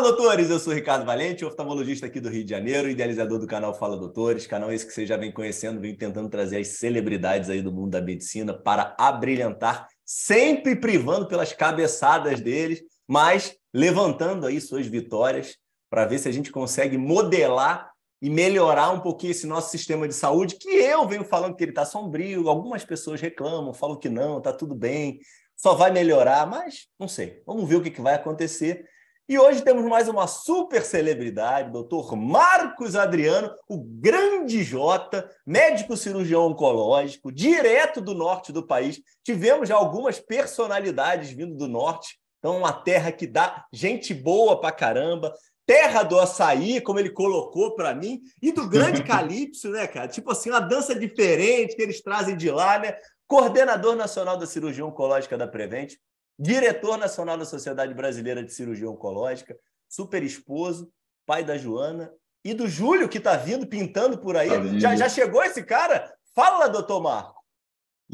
Fala, doutores! Eu sou Ricardo Valente, oftalmologista aqui do Rio de Janeiro, idealizador do canal Fala Doutores, canal esse que você já vem conhecendo, vem tentando trazer as celebridades aí do mundo da medicina para abrilhantar, sempre privando pelas cabeçadas deles, mas levantando aí suas vitórias para ver se a gente consegue modelar e melhorar um pouquinho esse nosso sistema de saúde, que eu venho falando que ele está sombrio, algumas pessoas reclamam, falam que não, está tudo bem, só vai melhorar, mas não sei. Vamos ver o que, que vai acontecer. E hoje temos mais uma super celebridade, doutor Marcos Adriano, o grande Jota, médico cirurgião oncológico, direto do norte do país. Tivemos já algumas personalidades vindo do norte, então uma terra que dá gente boa pra caramba, terra do açaí, como ele colocou para mim, e do grande Calypso, né, cara? Tipo assim, uma dança diferente que eles trazem de lá, né? Coordenador nacional da cirurgia oncológica da Prevent, diretor nacional da Sociedade Brasileira de Cirurgia Oncológica, super esposo, pai da Joana e do Júlio, que está vindo pintando por aí. Tá já, já chegou esse cara? Fala, doutor Marco.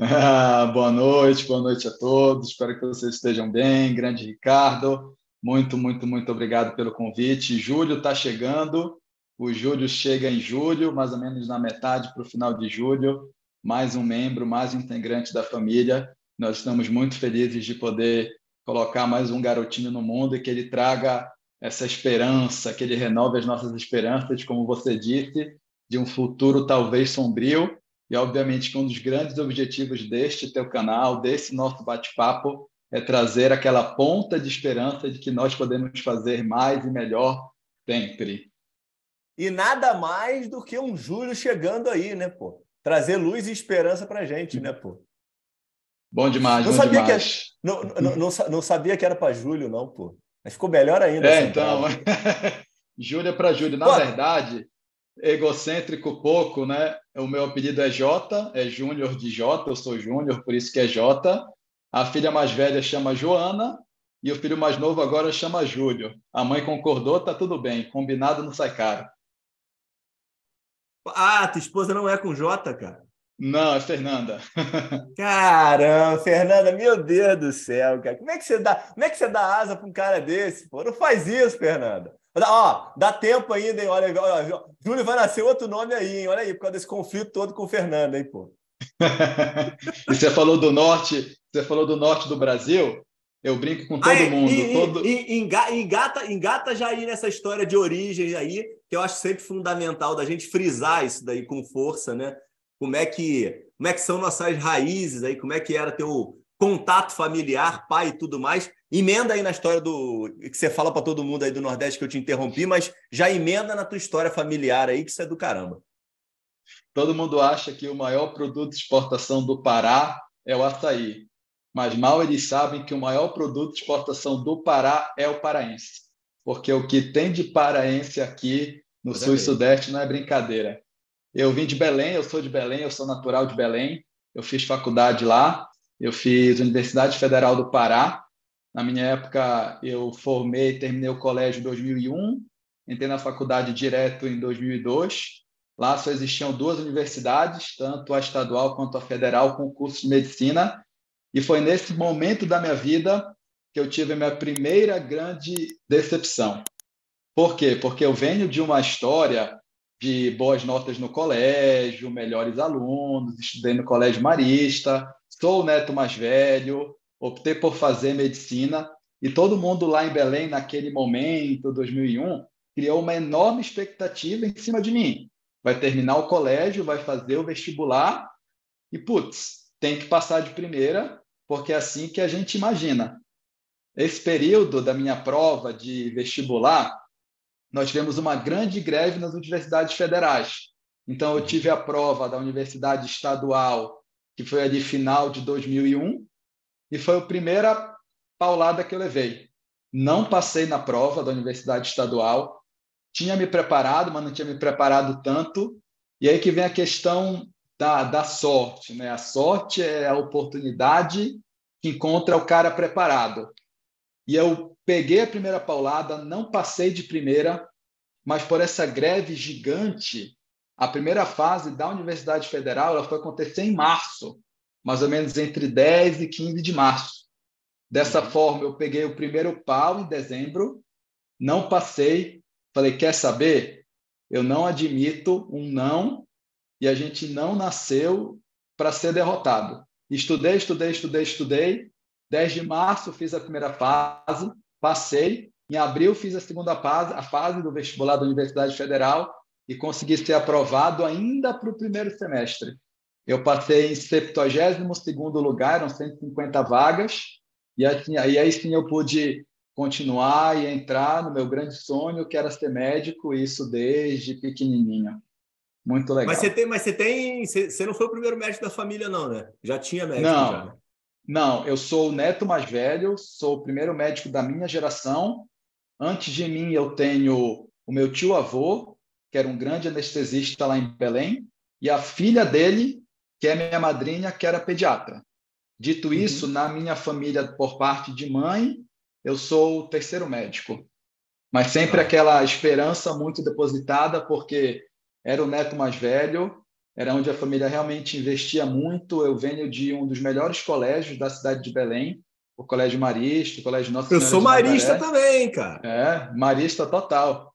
Ah, boa noite, boa noite a todos. Espero que vocês estejam bem. Grande Ricardo, muito, muito, muito obrigado pelo convite. Júlio está chegando. O Júlio chega em julho, mais ou menos na metade para o final de julho. Mais um membro, mais um integrante da família. Nós estamos muito felizes de poder colocar mais um garotinho no mundo e que ele traga essa esperança, que ele renove as nossas esperanças, como você disse, de um futuro talvez sombrio. E, obviamente, que um dos grandes objetivos deste teu canal, desse nosso bate-papo, é trazer aquela ponta de esperança de que nós podemos fazer mais e melhor sempre. E nada mais do que um Júlio chegando aí, né, pô? Trazer luz e esperança pra gente, né, pô? Bom demais, não bom sabia demais. Que, não, não, não, não, sabia que era para Júlio, não, pô. Mas ficou melhor ainda. É, então. Júlio é para Júlio. Na pô. verdade, egocêntrico pouco, né? O meu apelido é Jota, é Júnior de Jota, eu sou Júnior, por isso que é Jota. A filha mais velha chama Joana e o filho mais novo agora chama Júlio. A mãe concordou, tá tudo bem. Combinado não sai caro. Ah, tua esposa não é com J, cara? Não, é Fernanda. Caramba, Fernanda, meu Deus do céu, cara. Como é que você dá, como é que você dá asa para um cara desse? Pô? Não faz isso, Fernanda. Ó, dá tempo ainda, hein? Olha, olha, Júlio vai nascer outro nome aí, hein? Olha aí, por causa desse conflito todo com o Fernanda, hein, pô. e você falou do norte, você falou do norte do Brasil. Eu brinco com todo ah, mundo. E, todo... E, engata, engata já aí nessa história de origem aí, que eu acho sempre fundamental da gente frisar isso daí com força, né? Como é que como é que são nossas raízes aí, como é que era teu contato familiar, pai e tudo mais. Emenda aí na história do que você fala para todo mundo aí do Nordeste que eu te interrompi, mas já emenda na tua história familiar aí que isso é do caramba. Todo mundo acha que o maior produto de exportação do Pará é o açaí, mas mal eles sabem que o maior produto de exportação do Pará é o paraense, porque o que tem de paraense aqui no sul e sudeste não é brincadeira. Eu vim de Belém, eu sou de Belém, eu sou natural de Belém. Eu fiz faculdade lá, eu fiz Universidade Federal do Pará. Na minha época, eu formei, terminei o colégio em 2001, entrei na faculdade direto em 2002. Lá só existiam duas universidades, tanto a estadual quanto a federal, com curso de medicina. E foi nesse momento da minha vida que eu tive a minha primeira grande decepção. Por quê? Porque eu venho de uma história de boas notas no colégio, melhores alunos, estudei no colégio marista, sou o neto mais velho, optei por fazer medicina e todo mundo lá em Belém naquele momento, 2001, criou uma enorme expectativa em cima de mim. Vai terminar o colégio, vai fazer o vestibular e putz, tem que passar de primeira, porque é assim que a gente imagina. Esse período da minha prova de vestibular nós tivemos uma grande greve nas universidades federais. Então, eu tive a prova da Universidade Estadual, que foi a de final de 2001, e foi a primeira paulada que eu levei. Não passei na prova da Universidade Estadual, tinha me preparado, mas não tinha me preparado tanto. E aí que vem a questão da, da sorte. Né? A sorte é a oportunidade que encontra o cara preparado. E eu peguei a primeira paulada, não passei de primeira, mas por essa greve gigante, a primeira fase da Universidade Federal ela foi acontecer em março, mais ou menos entre 10 e 15 de março. Dessa uhum. forma, eu peguei o primeiro pau em dezembro não passei. Falei, quer saber? Eu não admito um não e a gente não nasceu para ser derrotado. Estudei, estudei, estudei, estudei. 10 de março fiz a primeira fase, passei. Em abril fiz a segunda fase, a fase do vestibular da Universidade Federal e consegui ser aprovado ainda para o primeiro semestre. Eu passei em 72º lugar, eram 150 vagas, e assim, aí, aí sim eu pude continuar e entrar no meu grande sonho, que era ser médico, isso desde pequenininho. Muito legal. Mas você tem, mas você tem, você não foi o primeiro médico da família não, né? Já tinha médico não, já. Né? Não, eu sou o neto mais velho, sou o primeiro médico da minha geração. Antes de mim eu tenho o meu tio avô, que era um grande anestesista lá em Belém, e a filha dele, que é minha madrinha, que era pediatra. Dito uhum. isso, na minha família, por parte de mãe, eu sou o terceiro médico. Mas sempre ah. aquela esperança muito depositada, porque era o neto mais velho, era onde a família realmente investia muito. Eu venho de um dos melhores colégios da cidade de Belém, o Colégio Marista, o Colégio Nossa Eu sou marista também, cara. É, marista total.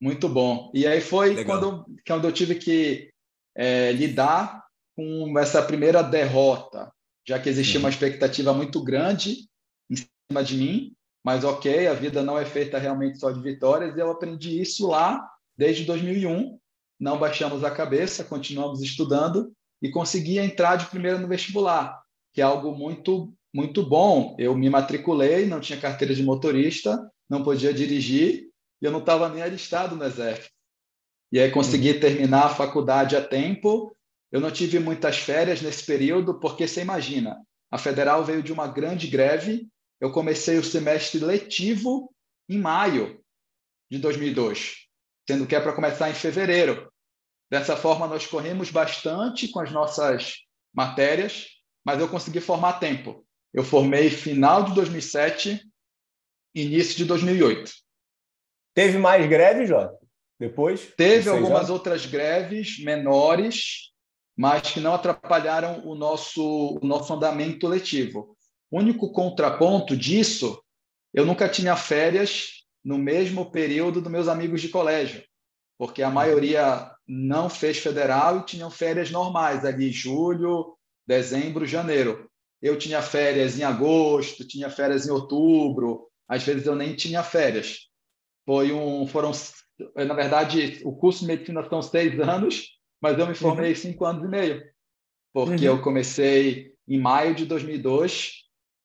Muito bom. E aí foi quando, quando eu tive que é, lidar com essa primeira derrota, já que existia uma expectativa muito grande em cima de mim, mas ok, a vida não é feita realmente só de vitórias, e eu aprendi isso lá desde 2001. Não baixamos a cabeça, continuamos estudando e consegui entrar de primeira no vestibular, que é algo muito muito bom. Eu me matriculei, não tinha carteira de motorista, não podia dirigir e eu não estava nem alistado no exército. E aí consegui uhum. terminar a faculdade a tempo eu não tive muitas férias nesse período, porque você imagina, a federal veio de uma grande greve. Eu comecei o semestre letivo em maio de 2002, sendo que é para começar em fevereiro. Dessa forma, nós corremos bastante com as nossas matérias, mas eu consegui formar tempo. Eu formei final de 2007, início de 2008. Teve mais greve, Jota? Depois? Teve algumas outras greves menores, mas que não atrapalharam o nosso, o nosso andamento letivo. O único contraponto disso, eu nunca tinha férias no mesmo período dos meus amigos de colégio, porque a maioria não fez federal e tinham férias normais, ali julho, dezembro, janeiro. Eu tinha férias em agosto, tinha férias em outubro, às vezes eu nem tinha férias. Foi um, foram, na verdade, o curso de medicina são seis anos, mas eu me formei uhum. cinco anos e meio, porque uhum. eu comecei em maio de 2002,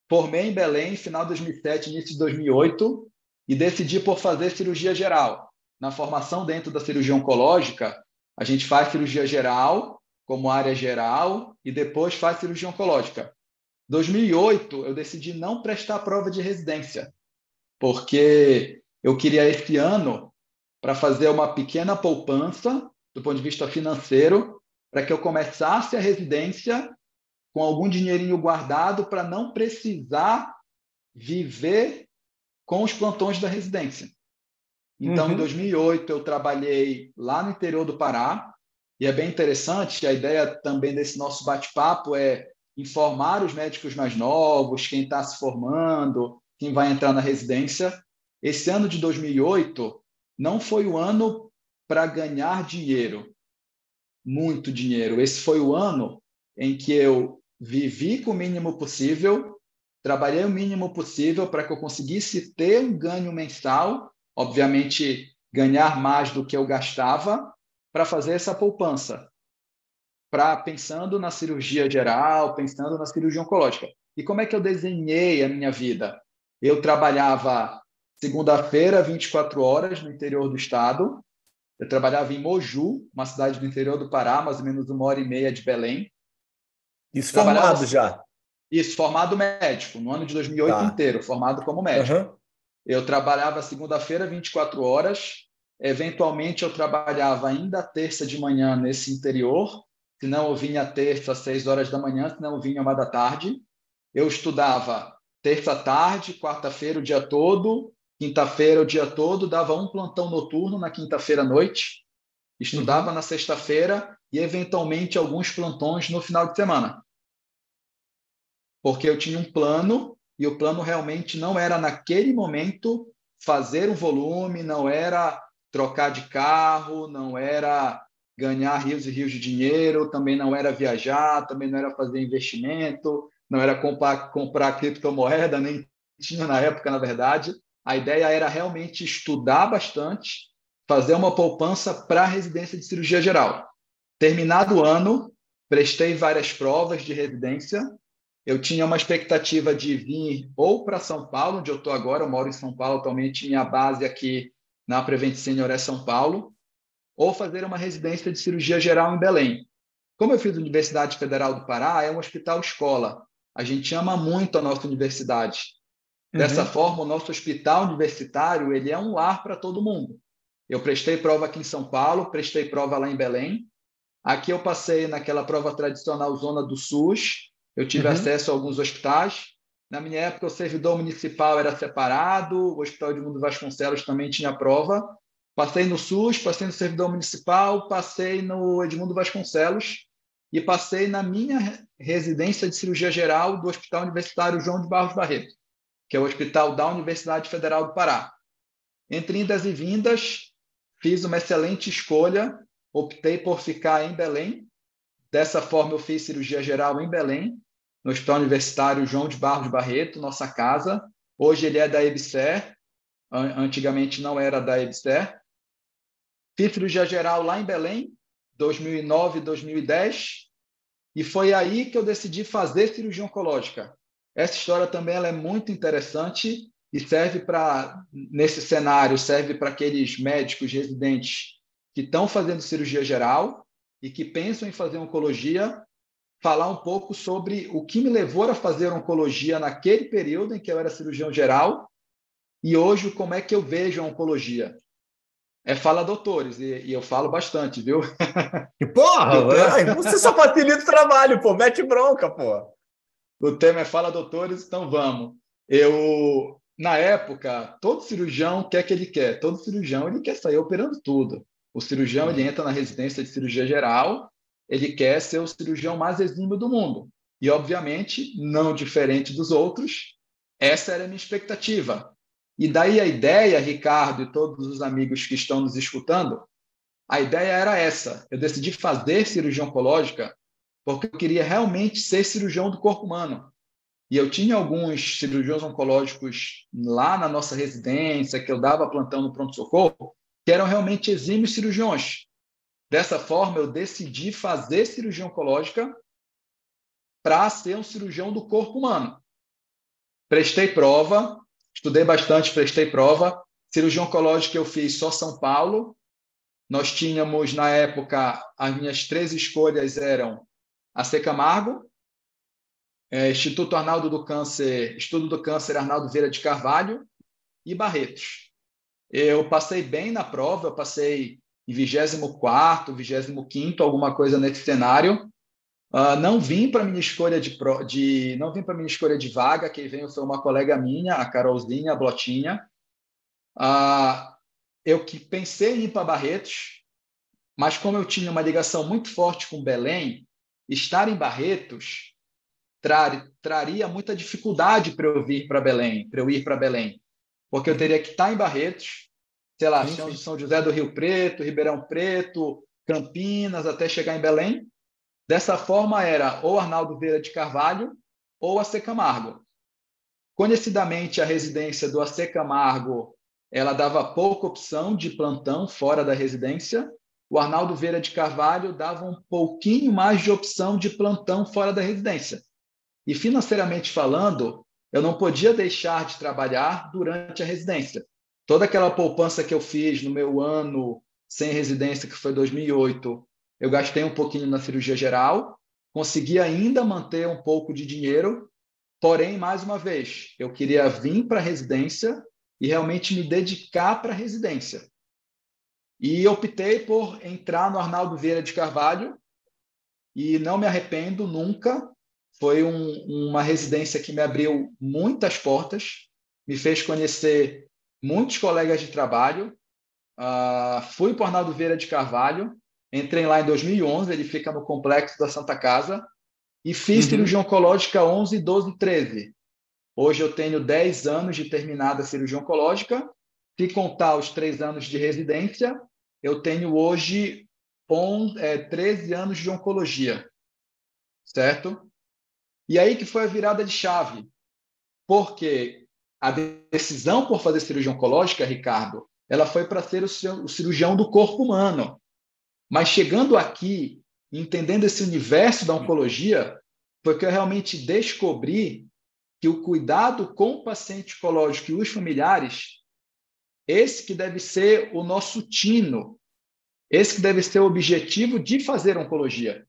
formei em Belém, final de 2007, início de 2008, e decidi por fazer cirurgia geral. Na formação dentro da cirurgia oncológica, a gente faz cirurgia geral como área geral e depois faz cirurgia oncológica. 2008, eu decidi não prestar prova de residência, porque eu queria esse ano para fazer uma pequena poupança do ponto de vista financeiro, para que eu começasse a residência com algum dinheirinho guardado para não precisar viver com os plantões da residência. Então, uhum. em 2008, eu trabalhei lá no interior do Pará, e é bem interessante, a ideia também desse nosso bate-papo é informar os médicos mais novos, quem está se formando, quem vai entrar na residência. Esse ano de 2008 não foi o ano para ganhar dinheiro, muito dinheiro. Esse foi o ano em que eu vivi com o mínimo possível, trabalhei o mínimo possível para que eu conseguisse ter um ganho mensal, obviamente ganhar mais do que eu gastava, para fazer essa poupança. Para pensando na cirurgia geral, pensando na cirurgia oncológica. E como é que eu desenhei a minha vida? Eu trabalhava segunda-feira, 24 horas no interior do estado, eu trabalhava em Moju, uma cidade do interior do Pará, mais ou menos uma hora e meia de Belém. Isso formado já? Isso, formado médico, no ano de 2008 tá. inteiro, formado como médico. Uhum. Eu trabalhava segunda-feira, 24 horas. Eventualmente, eu trabalhava ainda terça de manhã nesse interior. Se não, eu vinha terça às seis horas da manhã, se não, eu vinha uma da tarde. Eu estudava terça-tarde, quarta-feira o dia todo, Quinta-feira, o dia todo, dava um plantão noturno na quinta-feira à noite, estudava uhum. na sexta-feira e, eventualmente, alguns plantões no final de semana. Porque eu tinha um plano e o plano realmente não era, naquele momento, fazer um volume, não era trocar de carro, não era ganhar rios e rios de dinheiro, também não era viajar, também não era fazer investimento, não era comprar, comprar criptomoeda, nem tinha na época, na verdade. A ideia era realmente estudar bastante, fazer uma poupança para a residência de cirurgia geral. Terminado o ano, prestei várias provas de residência. Eu tinha uma expectativa de vir ou para São Paulo, onde eu estou agora, eu moro em São Paulo atualmente, minha base aqui na Prevent Senior é São Paulo, ou fazer uma residência de cirurgia geral em Belém. Como eu fiz a Universidade Federal do Pará, é um hospital escola. A gente ama muito a nossa universidade. Dessa uhum. forma, o nosso hospital universitário ele é um lar para todo mundo. Eu prestei prova aqui em São Paulo, prestei prova lá em Belém. Aqui eu passei naquela prova tradicional Zona do SUS. Eu tive uhum. acesso a alguns hospitais. Na minha época, o servidor municipal era separado, o Hospital de Mundo Vasconcelos também tinha prova. Passei no SUS, passei no servidor municipal, passei no Edmundo Vasconcelos e passei na minha residência de cirurgia geral do Hospital Universitário João de Barros Barreto, que é o hospital da Universidade Federal do Pará. Entre indas e vindas, fiz uma excelente escolha, optei por ficar em Belém. Dessa forma, eu fiz cirurgia geral em Belém, no Hospital Universitário João de Barros Barreto, nossa casa. Hoje ele é da EBSER, antigamente não era da EBSER. Fiz cirurgia geral lá em Belém, 2009, 2010, e foi aí que eu decidi fazer cirurgia oncológica. Essa história também ela é muito interessante e serve para, nesse cenário, serve para aqueles médicos residentes que estão fazendo cirurgia geral e que pensam em fazer oncologia, falar um pouco sobre o que me levou a fazer oncologia naquele período em que eu era cirurgião geral e hoje como é que eu vejo a oncologia. É Fala Doutores, e, e eu falo bastante, viu? Que porra! Então... você só facilita o trabalho, pô, mete bronca, pô. O tema é Fala Doutores, então vamos. Eu, na época, todo cirurgião quer que ele quer, todo cirurgião ele quer sair operando tudo. O cirurgião ele entra na residência de cirurgia geral, ele quer ser o cirurgião mais exímio do mundo. E, obviamente, não diferente dos outros, essa era a minha expectativa. E daí a ideia, Ricardo e todos os amigos que estão nos escutando, a ideia era essa. Eu decidi fazer cirurgia oncológica porque eu queria realmente ser cirurgião do corpo humano. E eu tinha alguns cirurgiões oncológicos lá na nossa residência, que eu dava plantão no pronto-socorro, que eram realmente exímios cirurgiões. Dessa forma, eu decidi fazer cirurgia oncológica para ser um cirurgião do corpo humano. Prestei prova, Estudei bastante, prestei prova. Cirurgia oncológica eu fiz só São Paulo. Nós tínhamos, na época, as minhas três escolhas eram a C. Camargo, é, Instituto Arnaldo do Câncer, Estudo do Câncer Arnaldo Vieira de Carvalho e Barretos. Eu passei bem na prova, eu passei em 24º, 25º, alguma coisa nesse cenário. Uh, não vim para minha escolha de, de não vim para minha escolha de vaga. Quem veio foi uma colega minha, a Carolzinha, a Blotinha. Uh, eu que pensei em ir para Barretos, mas como eu tinha uma ligação muito forte com Belém, estar em Barretos tra traria muita dificuldade para eu vir para Belém, para eu ir para Belém, porque eu teria que estar em Barretos, sei lá, sim, São José do Rio Preto, Ribeirão Preto, Campinas, até chegar em Belém Dessa forma, era ou Arnaldo Vieira de Carvalho ou AC Camargo. Conhecidamente, a residência do AC Camargo ela dava pouca opção de plantão fora da residência. O Arnaldo Vieira de Carvalho dava um pouquinho mais de opção de plantão fora da residência. E financeiramente falando, eu não podia deixar de trabalhar durante a residência. Toda aquela poupança que eu fiz no meu ano sem residência, que foi 2008, eu gastei um pouquinho na cirurgia geral, consegui ainda manter um pouco de dinheiro, porém, mais uma vez, eu queria vir para a residência e realmente me dedicar para a residência. E optei por entrar no Arnaldo Vieira de Carvalho e não me arrependo nunca. Foi um, uma residência que me abriu muitas portas, me fez conhecer muitos colegas de trabalho. Uh, fui para o Arnaldo Vieira de Carvalho Entrei lá em 2011, ele fica no complexo da Santa Casa, e fiz uhum. cirurgia oncológica 11, 12, 13. Hoje eu tenho 10 anos de terminada a cirurgia oncológica se contar os três anos de residência, eu tenho hoje on, é, 13 anos de oncologia, certo? E aí que foi a virada de chave, porque a decisão por fazer cirurgia oncológica, Ricardo, ela foi para ser o cirurgião do corpo humano. Mas chegando aqui, entendendo esse universo da oncologia, foi que eu realmente descobri que o cuidado com o paciente oncológico e os familiares, esse que deve ser o nosso tino, esse que deve ser o objetivo de fazer oncologia.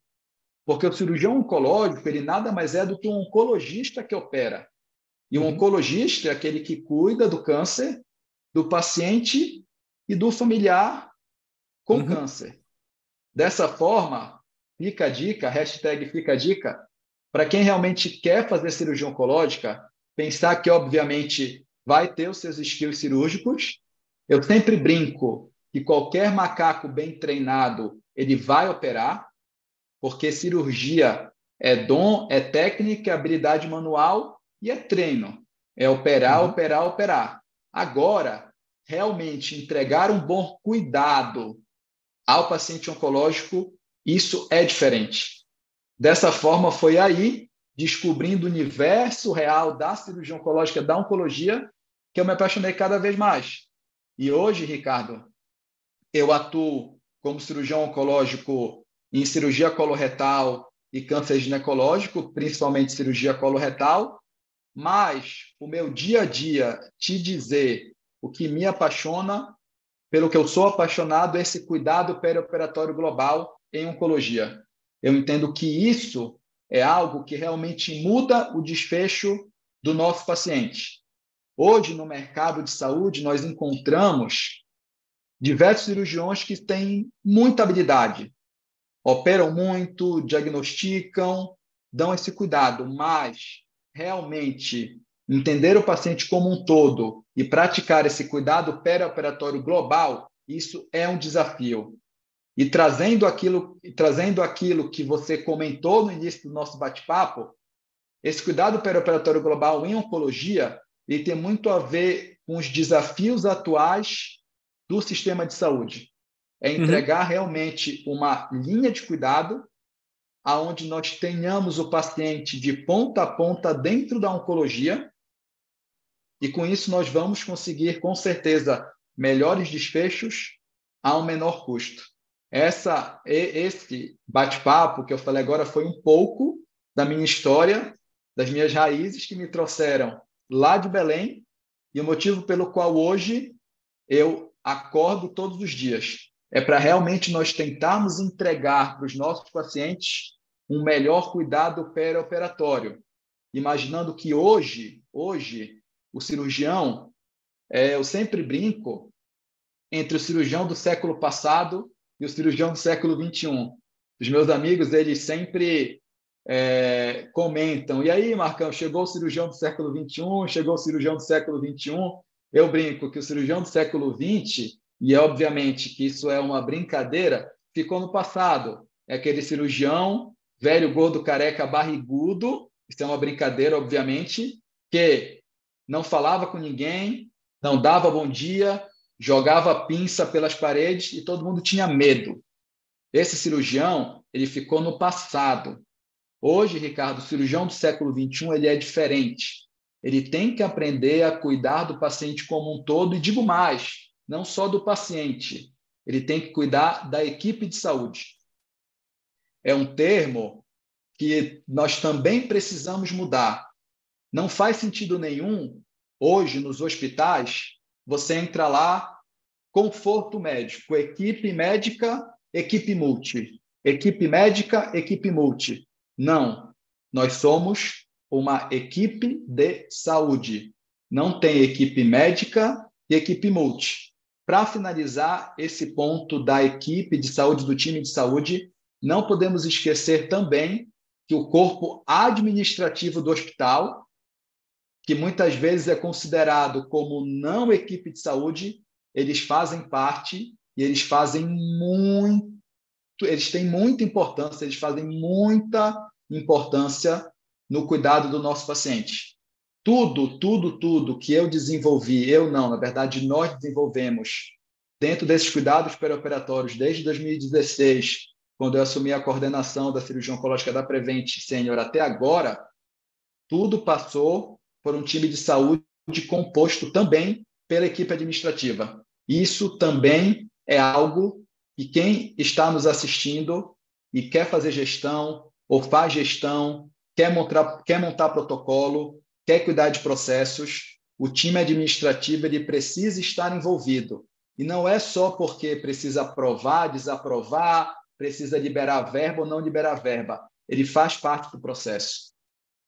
Porque o cirurgião oncológico, ele nada mais é do que um oncologista que opera. E um uhum. oncologista é aquele que cuida do câncer do paciente e do familiar com uhum. câncer. Dessa forma, fica a dica, hashtag fica a dica, para quem realmente quer fazer cirurgia oncológica, pensar que, obviamente, vai ter os seus skills cirúrgicos. Eu sempre brinco que qualquer macaco bem treinado, ele vai operar, porque cirurgia é dom, é técnica, é habilidade manual e é treino. É operar, uhum. operar, operar. Agora, realmente entregar um bom cuidado ao paciente oncológico, isso é diferente. Dessa forma, foi aí, descobrindo o universo real da cirurgia oncológica, da oncologia, que eu me apaixonei cada vez mais. E hoje, Ricardo, eu atuo como cirurgião oncológico em cirurgia coloretal e câncer ginecológico, principalmente cirurgia coloretal, mas o meu dia a dia te dizer o que me apaixona, pelo que eu sou apaixonado, é esse cuidado perioperatório global em oncologia. Eu entendo que isso é algo que realmente muda o desfecho do nosso paciente. Hoje, no mercado de saúde, nós encontramos diversos cirurgiões que têm muita habilidade, operam muito, diagnosticam, dão esse cuidado, mas realmente entender o paciente como um todo e praticar esse cuidado perioperatório global, isso é um desafio. E trazendo aquilo, trazendo aquilo que você comentou no início do nosso bate-papo, esse cuidado perioperatório global em oncologia ele tem muito a ver com os desafios atuais do sistema de saúde. É uhum. entregar uhum. realmente uma linha de cuidado aonde nós tenhamos o paciente de ponta a ponta dentro da oncologia e com isso nós vamos conseguir com certeza melhores desfechos a um menor custo. Essa, esse bate-papo que eu falei agora foi um pouco da minha história, das minhas raízes que me trouxeram lá de Belém e o motivo pelo qual hoje eu acordo todos os dias. É para realmente nós tentarmos entregar para os nossos pacientes um melhor cuidado perioperatório. Imaginando que hoje, hoje, o cirurgião, é, eu sempre brinco entre o cirurgião do século passado e o cirurgião do século 21. Os meus amigos, eles sempre é, comentam, e aí, Marcão, chegou o cirurgião do século 21, chegou o cirurgião do século 21. Eu brinco que o cirurgião do século 20, e obviamente que isso é uma brincadeira, ficou no passado. É aquele cirurgião, velho, gordo, careca, barrigudo, isso é uma brincadeira, obviamente, que não falava com ninguém, não dava bom dia, jogava pinça pelas paredes e todo mundo tinha medo. Esse cirurgião, ele ficou no passado. Hoje, Ricardo, o cirurgião do século XXI, ele é diferente. Ele tem que aprender a cuidar do paciente como um todo, e digo mais, não só do paciente, ele tem que cuidar da equipe de saúde. É um termo que nós também precisamos mudar. Não faz sentido nenhum, hoje, nos hospitais, você entra lá, conforto médico, equipe médica, equipe multi. Equipe médica, equipe multi. Não. Nós somos uma equipe de saúde. Não tem equipe médica e equipe multi. Para finalizar esse ponto da equipe de saúde, do time de saúde, não podemos esquecer também que o corpo administrativo do hospital que muitas vezes é considerado como não equipe de saúde, eles fazem parte e eles fazem muito, eles têm muita importância, eles fazem muita importância no cuidado do nosso paciente. Tudo, tudo, tudo que eu desenvolvi, eu não, na verdade, nós desenvolvemos dentro desses cuidados perioperatórios desde 2016, quando eu assumi a coordenação da cirurgia oncológica da Prevent Senior até agora, tudo passou por um time de saúde composto também pela equipe administrativa. Isso também é algo que quem está nos assistindo e quer fazer gestão ou faz gestão, quer montar, quer montar protocolo, quer cuidar de processos, o time administrativo ele precisa estar envolvido. E não é só porque precisa aprovar, desaprovar, precisa liberar verba ou não liberar verba. Ele faz parte do processo.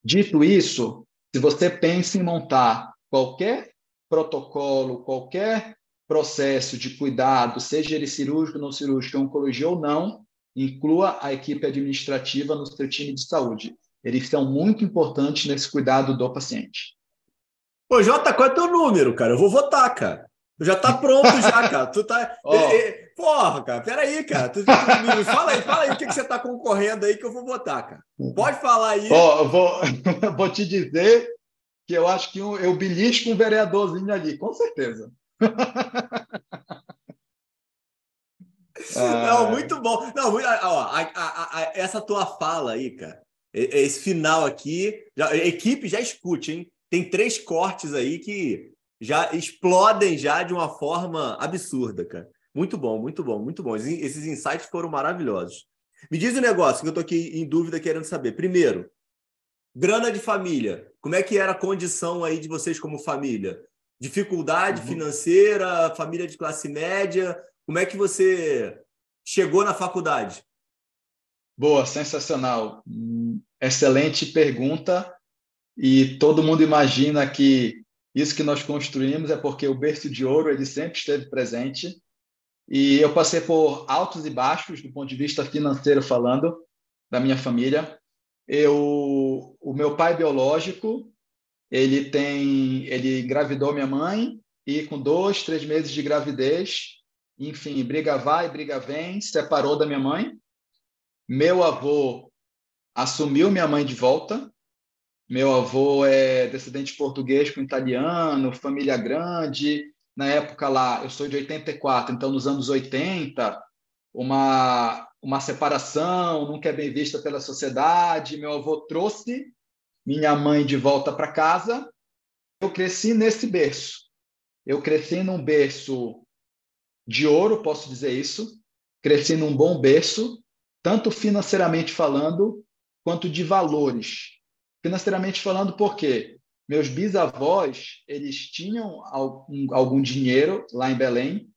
Dito isso, se você pensa em montar qualquer protocolo, qualquer processo de cuidado, seja ele cirúrgico, não cirúrgico, oncologia ou não, inclua a equipe administrativa no seu time de saúde. Eles são muito importantes nesse cuidado do paciente. Ô, Jota, qual é o teu número, cara? Eu vou votar, cara. Já tá pronto já, cara. Tu tá. Oh. Porra, cara, peraí, cara. Tu, tu, tu, fala aí, fala aí o que, que você tá concorrendo aí que eu vou votar, cara. Pode falar aí. Ó, oh, vou, vou te dizer que eu acho que eu, eu belisco um vereadorzinho ali, com certeza. Não, muito bom. Não, ó, a, a, a, essa tua fala aí, cara, esse final aqui, já, a equipe já escute, hein? Tem três cortes aí que já explodem já de uma forma absurda, cara. Muito bom, muito bom, muito bom. Esses insights foram maravilhosos. Me diz um negócio que eu tô aqui em dúvida querendo saber. Primeiro, grana de família. Como é que era a condição aí de vocês como família? Dificuldade uhum. financeira, família de classe média? Como é que você chegou na faculdade? Boa, sensacional. Excelente pergunta. E todo mundo imagina que isso que nós construímos é porque o berço de ouro ele sempre esteve presente. E eu passei por altos e baixos do ponto de vista financeiro falando da minha família. Eu, o meu pai biológico, ele tem, ele engravidou minha mãe e com dois, três meses de gravidez, enfim, briga vai, briga vem, separou da minha mãe. Meu avô assumiu minha mãe de volta. Meu avô é descendente português com italiano, família grande. Na época lá, eu sou de 84, então nos anos 80, uma, uma separação nunca é bem vista pela sociedade. Meu avô trouxe minha mãe de volta para casa. Eu cresci nesse berço. Eu cresci num berço de ouro, posso dizer isso. Cresci num bom berço, tanto financeiramente falando, quanto de valores. Financeiramente falando, por quê? Meus bisavós, eles tinham algum, dinheiro lá em Belém.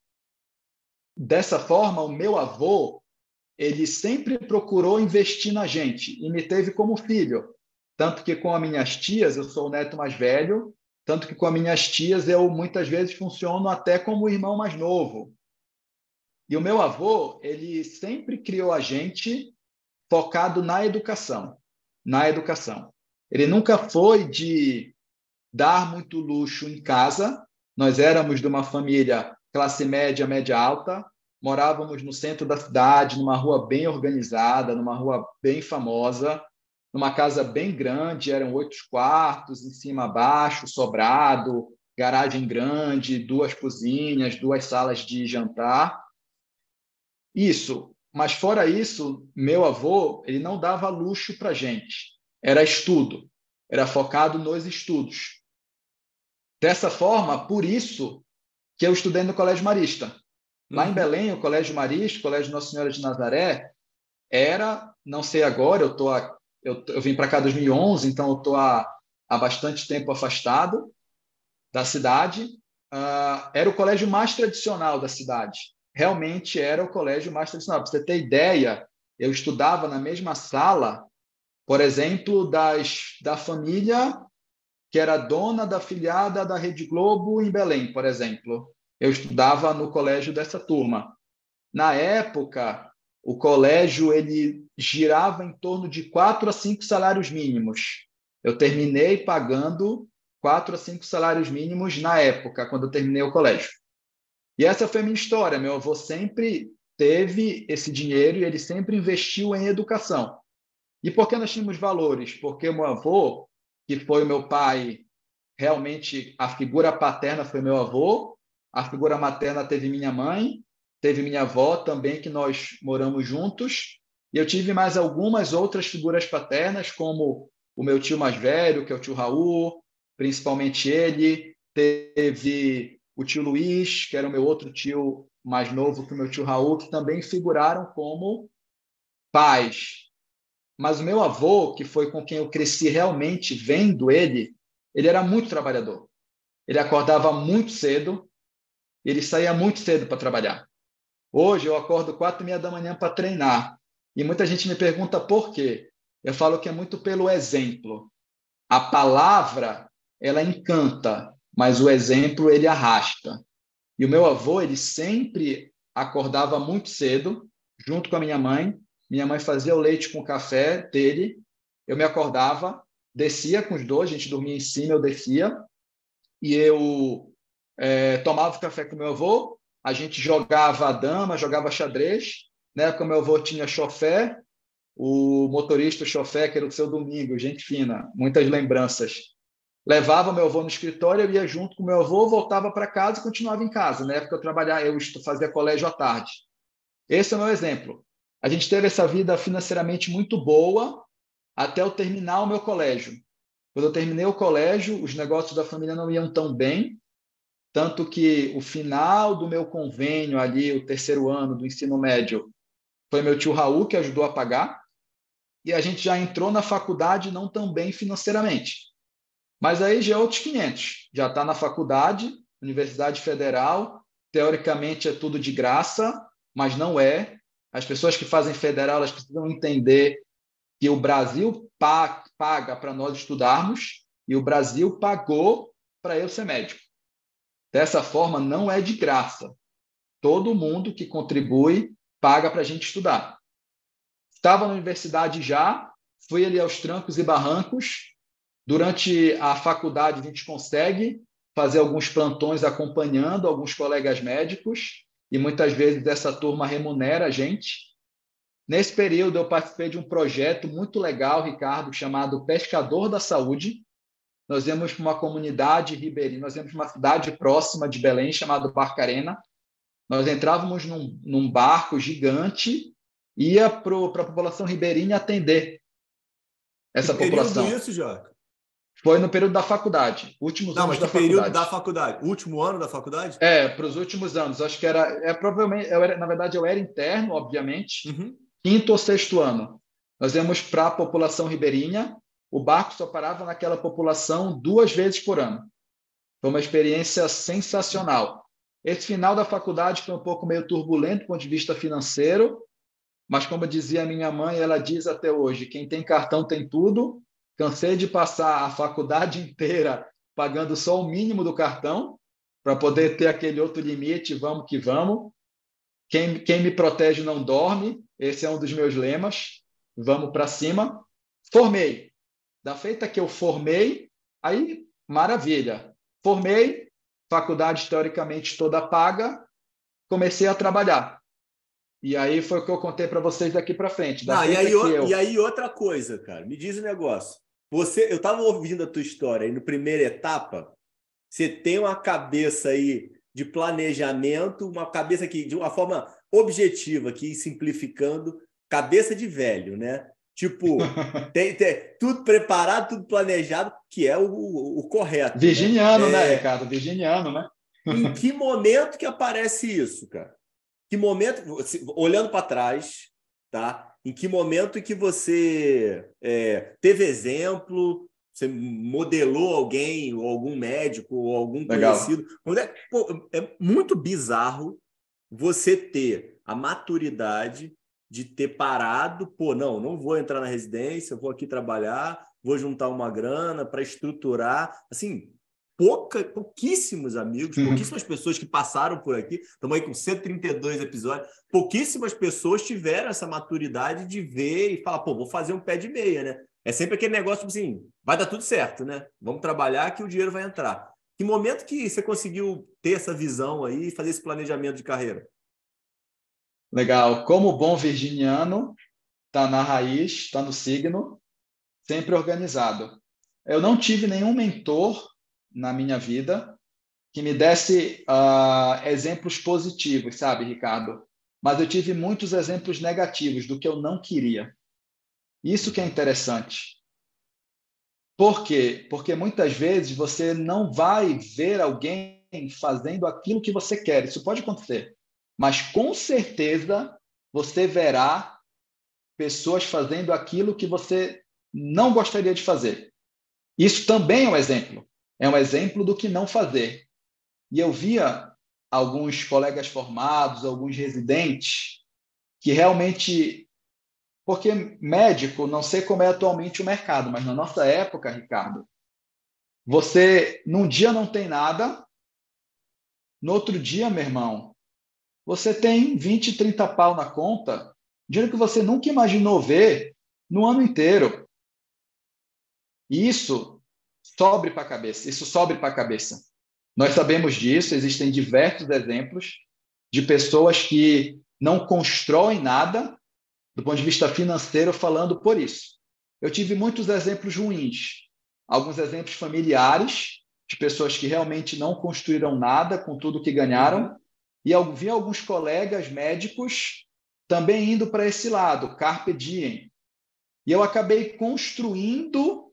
Dessa forma, o meu avô, ele sempre procurou investir na gente e me teve como filho. Tanto que com as minhas tias, eu sou o neto mais velho, tanto que com as minhas tias eu muitas vezes funciono até como o irmão mais novo. E o meu avô, ele sempre criou a gente focado na educação, na educação. Ele nunca foi de dar muito luxo em casa. Nós éramos de uma família classe média, média alta, morávamos no centro da cidade, numa rua bem organizada, numa rua bem famosa, numa casa bem grande, eram oito quartos, em cima abaixo, sobrado, garagem grande, duas cozinhas, duas salas de jantar. Isso. Mas fora isso, meu avô, ele não dava luxo para gente. Era estudo. Era focado nos estudos. Dessa forma, por isso que eu estudei no Colégio Marista. Lá uhum. em Belém, o Colégio Marista, o Colégio Nossa Senhora de Nazaré, era, não sei agora, eu tô a, eu, eu vim para cá em 2011, então eu estou há, há bastante tempo afastado da cidade. Uh, era o colégio mais tradicional da cidade realmente era o colégio mais tradicional. Para você ter ideia, eu estudava na mesma sala, por exemplo, das, da família que era dona da filiada da Rede Globo em Belém, por exemplo. Eu estudava no colégio dessa turma. Na época, o colégio ele girava em torno de quatro a cinco salários mínimos. Eu terminei pagando quatro a cinco salários mínimos na época, quando eu terminei o colégio. E essa foi a minha história. Meu avô sempre teve esse dinheiro e ele sempre investiu em educação. E por que nós tínhamos valores? Porque meu avô, que foi o meu pai realmente a figura paterna foi meu avô, a figura materna teve minha mãe, teve minha avó também, que nós moramos juntos, e eu tive mais algumas outras figuras paternas, como o meu tio mais velho, que é o tio Raul, principalmente ele, teve o tio Luiz, que era o meu outro tio mais novo que o meu tio Raul, que também figuraram como pais. Mas o meu avô, que foi com quem eu cresci realmente vendo ele, ele era muito trabalhador. Ele acordava muito cedo, ele saía muito cedo para trabalhar. Hoje eu acordo quatro e meia da manhã para treinar. E muita gente me pergunta por quê. Eu falo que é muito pelo exemplo. A palavra, ela encanta, mas o exemplo, ele arrasta. E o meu avô, ele sempre acordava muito cedo, junto com a minha mãe. Minha mãe fazia o leite com o café dele. Eu me acordava, descia com os dois, a gente dormia em cima, eu descia. E eu é, tomava o café com meu avô. A gente jogava a dama, jogava xadrez. Na época, meu avô tinha chofé. O motorista, o chofé, que era o seu domingo, gente fina, muitas lembranças levava meu avô no escritório, eu ia junto com meu avô, voltava para casa e continuava em casa. Na época eu trabalhava, eu fazia colégio à tarde. Esse é o meu exemplo. A gente teve essa vida financeiramente muito boa até eu terminar o meu colégio. Quando eu terminei o colégio, os negócios da família não iam tão bem, tanto que o final do meu convênio ali, o terceiro ano do ensino médio, foi meu tio Raul que ajudou a pagar, e a gente já entrou na faculdade não tão bem financeiramente. Mas aí já é outros 500. Já está na faculdade, Universidade Federal, teoricamente é tudo de graça, mas não é. As pessoas que fazem federal elas precisam entender que o Brasil paga para nós estudarmos e o Brasil pagou para eu ser médico. Dessa forma, não é de graça. Todo mundo que contribui paga para a gente estudar. Estava na universidade já, fui ali aos trancos e barrancos, Durante a faculdade, a gente consegue fazer alguns plantões acompanhando alguns colegas médicos, e muitas vezes essa turma remunera a gente. Nesse período, eu participei de um projeto muito legal, Ricardo, chamado Pescador da Saúde. Nós íamos para uma comunidade ribeirinha, nós íamos para uma cidade próxima de Belém, chamada Barcarena. Nós entrávamos num, num barco gigante, ia para a população ribeirinha atender essa que população. Isso, Joca? Foi no período da faculdade, últimos Não, anos mas que período da faculdade? Último ano da faculdade? É, para os últimos anos. Acho que era, é provavelmente, eu era, na verdade, eu era interno, obviamente, uhum. quinto ou sexto ano. Nós íamos para a população ribeirinha, o barco só parava naquela população duas vezes por ano. Foi uma experiência sensacional. Esse final da faculdade foi um pouco meio turbulento do ponto de vista financeiro, mas como dizia minha mãe, ela diz até hoje, quem tem cartão tem tudo, Cansei de passar a faculdade inteira pagando só o mínimo do cartão para poder ter aquele outro limite, vamos que vamos. Quem, quem me protege não dorme, esse é um dos meus lemas. Vamos para cima. Formei. Da feita que eu formei, aí maravilha. Formei, faculdade teoricamente toda paga, comecei a trabalhar. E aí foi o que eu contei para vocês daqui para frente. E, aí, eu... e aí outra coisa, cara, me diz o um negócio. Você, eu estava ouvindo a tua história e no primeira etapa, você tem uma cabeça aí de planejamento, uma cabeça que de uma forma objetiva aqui, simplificando, cabeça de velho, né? Tipo, tem, tem, tudo preparado, tudo planejado, que é o, o, o correto. Né? Virginiano, né, é... né, Ricardo? Virginiano, né? em que momento que aparece isso, cara? Que momento, olhando para trás, tá? Em que momento que você é, teve exemplo, você modelou alguém, ou algum médico, ou algum Legal. conhecido? É, pô, é muito bizarro você ter a maturidade de ter parado, pô, não, não vou entrar na residência, vou aqui trabalhar, vou juntar uma grana para estruturar, assim, pouca, pouquíssimos amigos, uhum. pouquíssimas pessoas que passaram por aqui, estamos aí com 132 episódios, pouquíssimas pessoas tiveram essa maturidade de ver e falar, pô, vou fazer um pé de meia, né? É sempre aquele negócio tipo assim, vai dar tudo certo, né? Vamos trabalhar que o dinheiro vai entrar. Que momento que você conseguiu ter essa visão aí e fazer esse planejamento de carreira? Legal. Como bom virginiano, está na raiz, está no signo, sempre organizado. Eu não tive nenhum mentor na minha vida que me desse uh, exemplos positivos, sabe, Ricardo? Mas eu tive muitos exemplos negativos do que eu não queria. Isso que é interessante. Por quê? Porque muitas vezes você não vai ver alguém fazendo aquilo que você quer. Isso pode acontecer. Mas com certeza você verá pessoas fazendo aquilo que você não gostaria de fazer. Isso também é um exemplo. É um exemplo do que não fazer. E eu via alguns colegas formados, alguns residentes, que realmente porque médico, não sei como é atualmente o mercado, mas na nossa época, Ricardo, você num dia não tem nada, no outro dia, meu irmão, você tem 20, 30 pau na conta, dinheiro que você nunca imaginou ver no ano inteiro. E isso sobe para a cabeça, isso sobe para a cabeça. Nós sabemos disso, existem diversos exemplos de pessoas que não constroem nada do ponto de vista financeiro, falando por isso. Eu tive muitos exemplos ruins, alguns exemplos familiares, de pessoas que realmente não construíram nada com tudo que ganharam, e eu vi alguns colegas médicos também indo para esse lado, carpe diem. E eu acabei construindo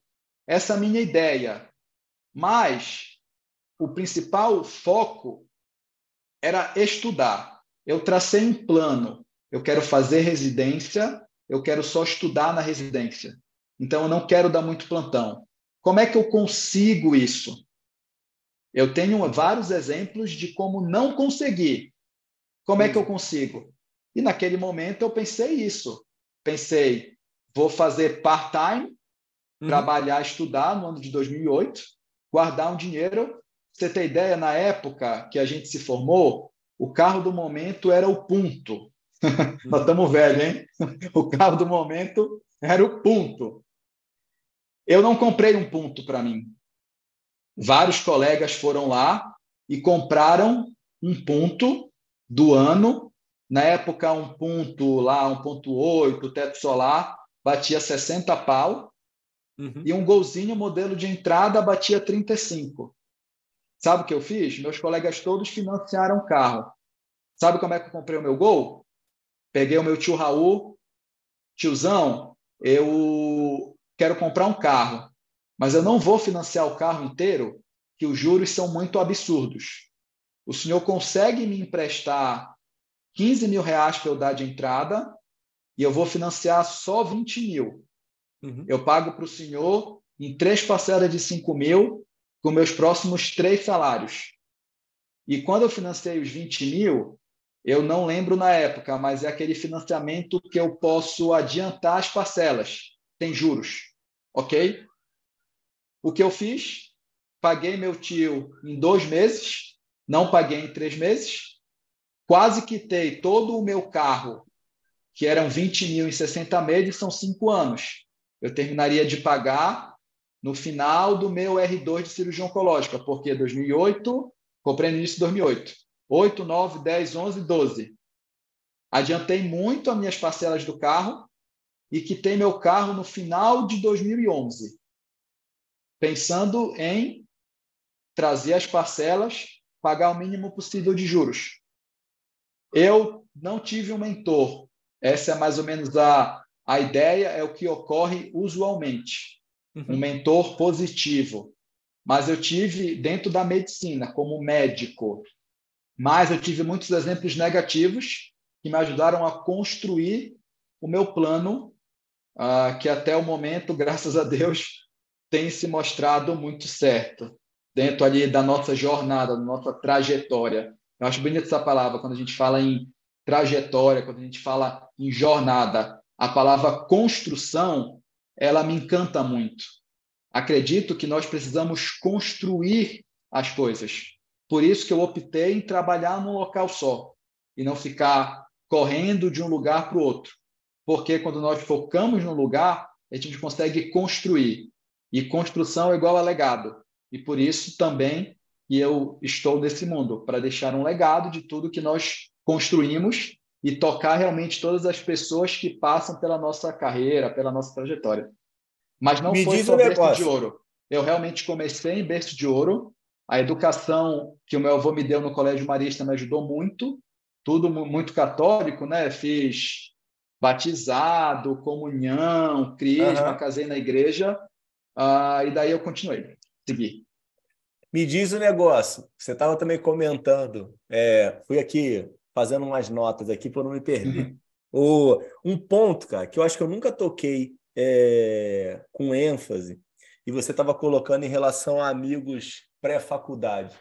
essa minha ideia. Mas o principal foco era estudar. Eu tracei um plano eu quero fazer residência, eu quero só estudar na residência. Então, eu não quero dar muito plantão. Como é que eu consigo isso? Eu tenho vários exemplos de como não conseguir. Como é que eu consigo? E naquele momento eu pensei isso. Pensei, vou fazer part-time, uhum. trabalhar, estudar no ano de 2008, guardar um dinheiro. Você tem ideia, na época que a gente se formou, o carro do momento era o Punto. Nós estamos velhos, hein? O carro do momento era o ponto. Eu não comprei um ponto para mim. Vários colegas foram lá e compraram um ponto do ano. Na época, um ponto lá, 1.8, teto solar, batia 60 pau. Uhum. E um golzinho, modelo de entrada, batia 35. Sabe o que eu fiz? Meus colegas todos financiaram o carro. Sabe como é que eu comprei o meu gol? Peguei o meu tio Raul, tiozão, eu quero comprar um carro, mas eu não vou financiar o carro inteiro, que os juros são muito absurdos. O senhor consegue me emprestar 15 mil reais para eu dar de entrada e eu vou financiar só 20 mil. Uhum. Eu pago para o senhor em três parcelas de 5 mil com meus próximos três salários. E quando eu financei os 20 mil, eu não lembro na época, mas é aquele financiamento que eu posso adiantar as parcelas, tem juros, ok? O que eu fiz? Paguei meu tio em dois meses, não paguei em três meses, quase quitei todo o meu carro, que eram 20 mil em 60 meses, são cinco anos. Eu terminaria de pagar no final do meu R2 de cirurgia oncológica, porque 2008, comprei no início de 2008. 8, 9, 10, 11, 12. Adiantei muito as minhas parcelas do carro e quitei meu carro no final de 2011, pensando em trazer as parcelas, pagar o mínimo possível de juros. Eu não tive um mentor. Essa é mais ou menos a, a ideia, é o que ocorre usualmente. Uhum. Um mentor positivo. Mas eu tive, dentro da medicina, como médico, mas eu tive muitos exemplos negativos que me ajudaram a construir o meu plano, uh, que até o momento, graças a Deus, tem se mostrado muito certo dentro ali da nossa jornada, da nossa trajetória. Eu acho bonita essa palavra quando a gente fala em trajetória, quando a gente fala em jornada. A palavra construção, ela me encanta muito. Acredito que nós precisamos construir as coisas. Por isso que eu optei em trabalhar num local só e não ficar correndo de um lugar para o outro. Porque quando nós focamos num lugar, a gente consegue construir. E construção é igual a legado. E por isso também que eu estou nesse mundo, para deixar um legado de tudo que nós construímos e tocar realmente todas as pessoas que passam pela nossa carreira, pela nossa trajetória. Mas não Me foi só berço de ouro. Eu realmente comecei em berço de ouro, A educação que o meu avô me deu no Colégio Marista me ajudou muito, tudo muito católico, né? Fiz batizado, comunhão, crisma, uhum. casei na igreja, uh, e daí eu continuei, segui. Me diz o negócio, você estava também comentando, é, fui aqui fazendo umas notas aqui para não me perder. Uhum. O, um ponto, cara, que eu acho que eu nunca toquei é, com ênfase, e você estava colocando em relação a amigos pré-faculdade.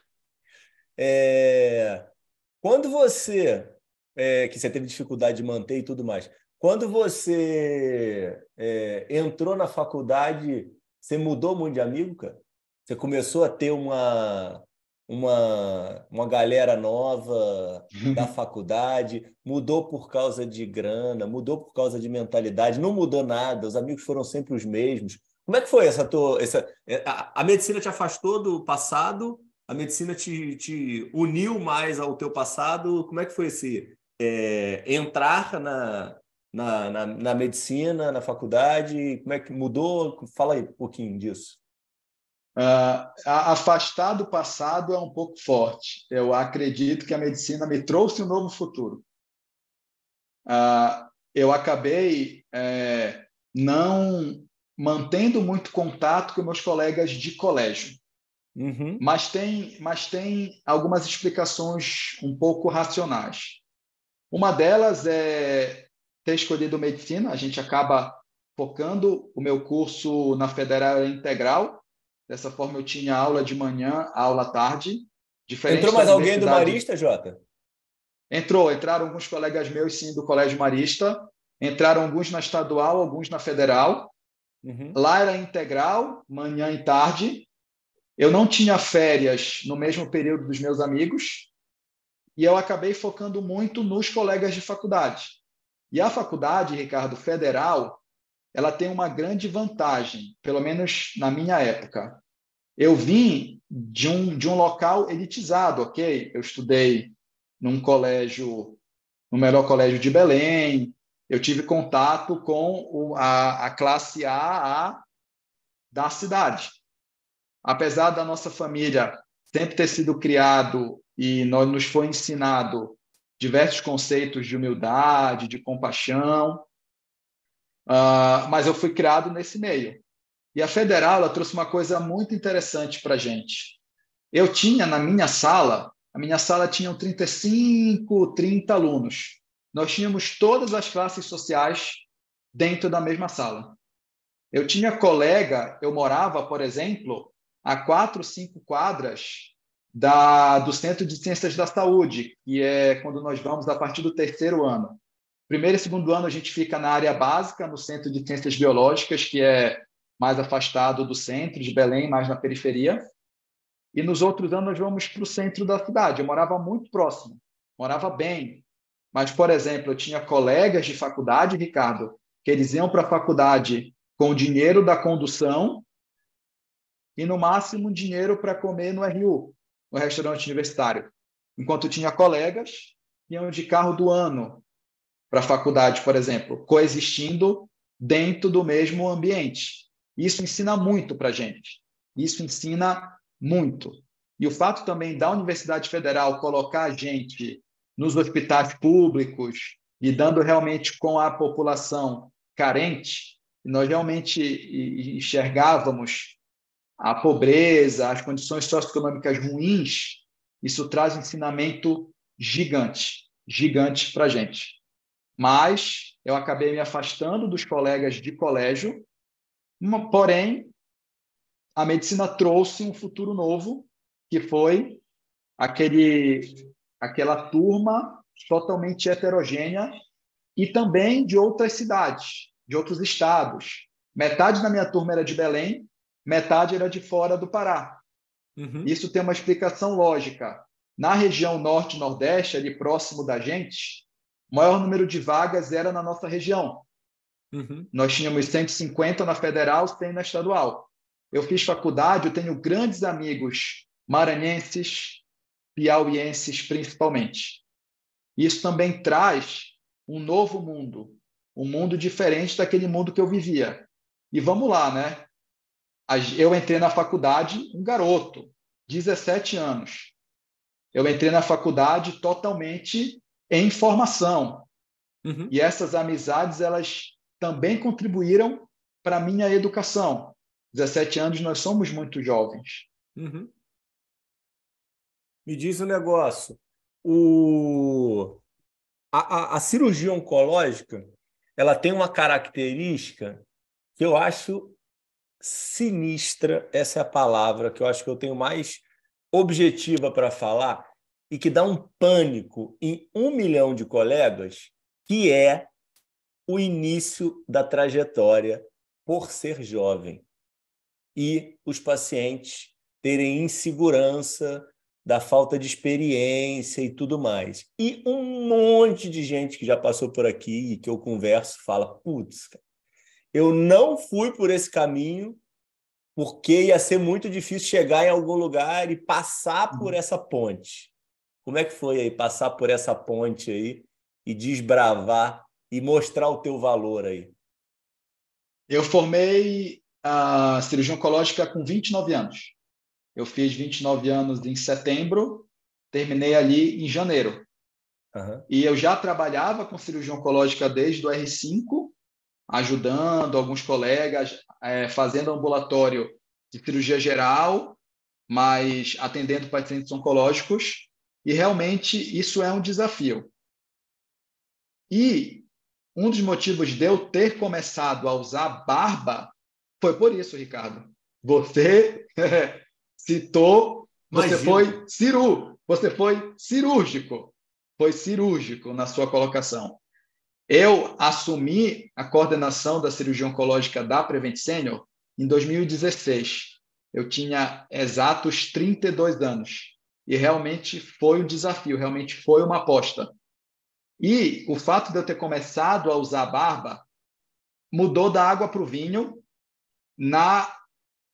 É, quando você, é, que você teve dificuldade de manter e tudo mais, quando você é, entrou na faculdade, você mudou muito de amigo, cara? Você começou a ter uma, uma, uma galera nova da faculdade, mudou por causa de grana, mudou por causa de mentalidade, não mudou nada, os amigos foram sempre os mesmos. Como é que foi essa tua. Essa, é, a, a medicina te afastou do passado, a medicina te, te uniu mais ao teu passado. Como é que foi esse é, entrar na, na, na, na, medicina, na faculdade? Como é que mudou? Fala aí um pouquinho disso. Uh, afastar do passado é um pouco forte. Eu acredito que a medicina me trouxe um novo futuro. Uh, eu acabei é, não mantendo muito contato com meus colegas de colégio. Uhum. Mas, tem, mas tem algumas explicações um pouco racionais. Uma delas é ter escolhido medicina. A gente acaba focando o meu curso na Federal Integral. Dessa forma, eu tinha aula de manhã, aula à tarde. Entrou mais alguém do Marista, Jota? Entrou, entraram alguns colegas meus, sim, do Colégio Marista. Entraram alguns na estadual, alguns na federal. Uhum. Lá era integral, manhã e tarde. Eu não tinha férias no mesmo período dos meus amigos. E eu acabei focando muito nos colegas de faculdade. E a faculdade, Ricardo, federal, ela tem uma grande vantagem, pelo menos na minha época. Eu vim de um, de um local elitizado, ok? Eu estudei num colégio, no melhor colégio de Belém, eu tive contato com o, a, a classe A, a da cidade. Apesar da nossa família sempre ter sido criado e nós nos foi ensinado diversos conceitos de humildade, de compaixão, uh, mas eu fui criado nesse meio. E a federal ela trouxe uma coisa muito interessante para a gente. Eu tinha na minha sala, a minha sala tinha 35, 30 alunos nós tínhamos todas as classes sociais dentro da mesma sala. Eu tinha colega, eu morava, por exemplo, a quatro, cinco quadras da, do Centro de Ciências da Saúde, que é quando nós vamos a partir do terceiro ano. Primeiro e segundo ano a gente fica na área básica, no Centro de Ciências Biológicas, que é mais afastado do centro de Belém, mais na periferia. E nos outros anos nós vamos para o centro da cidade. Eu morava muito próximo, morava bem, mas, por exemplo, eu tinha colegas de faculdade, Ricardo, que eles iam para a faculdade com o dinheiro da condução e, no máximo, dinheiro para comer no RU, no restaurante universitário. Enquanto tinha colegas que iam de carro do ano para a faculdade, por exemplo, coexistindo dentro do mesmo ambiente. Isso ensina muito para a gente. Isso ensina muito. E o fato também da Universidade Federal colocar a gente nos hospitais públicos, lidando realmente com a população carente, nós realmente enxergávamos a pobreza, as condições socioeconômicas ruins, isso traz um ensinamento gigante, gigante para a gente. Mas eu acabei me afastando dos colegas de colégio, porém, a medicina trouxe um futuro novo, que foi aquele aquela turma totalmente heterogênea e também de outras cidades, de outros estados. Metade da minha turma era de Belém, metade era de fora do Pará. Uhum. Isso tem uma explicação lógica. Na região norte nordeste, ali próximo da gente, o maior número de vagas era na nossa região. Uhum. Nós tínhamos 150 na federal, 100 na estadual. Eu fiz faculdade, eu tenho grandes amigos maranhenses, piauienses principalmente. Isso também traz um novo mundo, um mundo diferente daquele mundo que eu vivia. E vamos lá, né? Eu entrei na faculdade um garoto, 17 anos. Eu entrei na faculdade totalmente em formação. Uhum. E essas amizades, elas também contribuíram para a minha educação. 17 anos, nós somos muito jovens. Uhum. Me diz um negócio. O... A, a, a, cirurgia oncológica ela tem uma característica que eu acho sinistra, essa é a palavra que eu acho que eu tenho mais objetiva para falar e que dá um pânico em um milhão de colegas, que é o início da trajetória por ser jovem e os pacientes terem insegurança da falta de experiência e tudo mais. E um monte de gente que já passou por aqui e que eu converso fala: putz, eu não fui por esse caminho porque ia ser muito difícil chegar em algum lugar e passar por uhum. essa ponte. Como é que foi aí passar por essa ponte aí e desbravar e mostrar o teu valor aí? Eu formei a cirurgia oncológica com 29 anos. Eu fiz 29 anos em setembro, terminei ali em janeiro. Uhum. E eu já trabalhava com cirurgia oncológica desde o R5, ajudando alguns colegas, é, fazendo ambulatório de cirurgia geral, mas atendendo pacientes oncológicos. E realmente isso é um desafio. E um dos motivos de eu ter começado a usar barba foi por isso, Ricardo. Você citou, você Imagina. foi ciru, você foi cirúrgico, foi cirúrgico na sua colocação. Eu assumi a coordenação da cirurgia oncológica da Prevent Senior em 2016. Eu tinha exatos 32 anos. E realmente foi um desafio, realmente foi uma aposta. E o fato de eu ter começado a usar barba mudou da água para o vinho na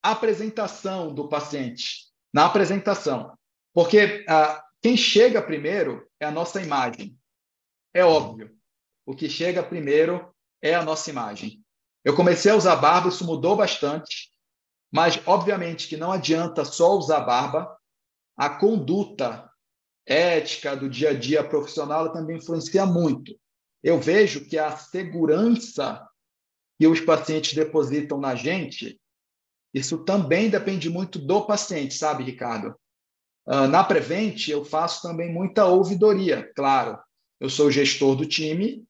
apresentação do paciente, na apresentação. Porque ah, quem chega primeiro é a nossa imagem. É óbvio. O que chega primeiro é a nossa imagem. Eu comecei a usar barba, isso mudou bastante, mas obviamente que não adianta só usar barba, a conduta ética do dia a dia profissional também influencia muito. Eu vejo que a segurança que os pacientes depositam na gente isso também depende muito do paciente, sabe, Ricardo? Uh, na Prevent, eu faço também muita ouvidoria, claro. Eu sou gestor do time.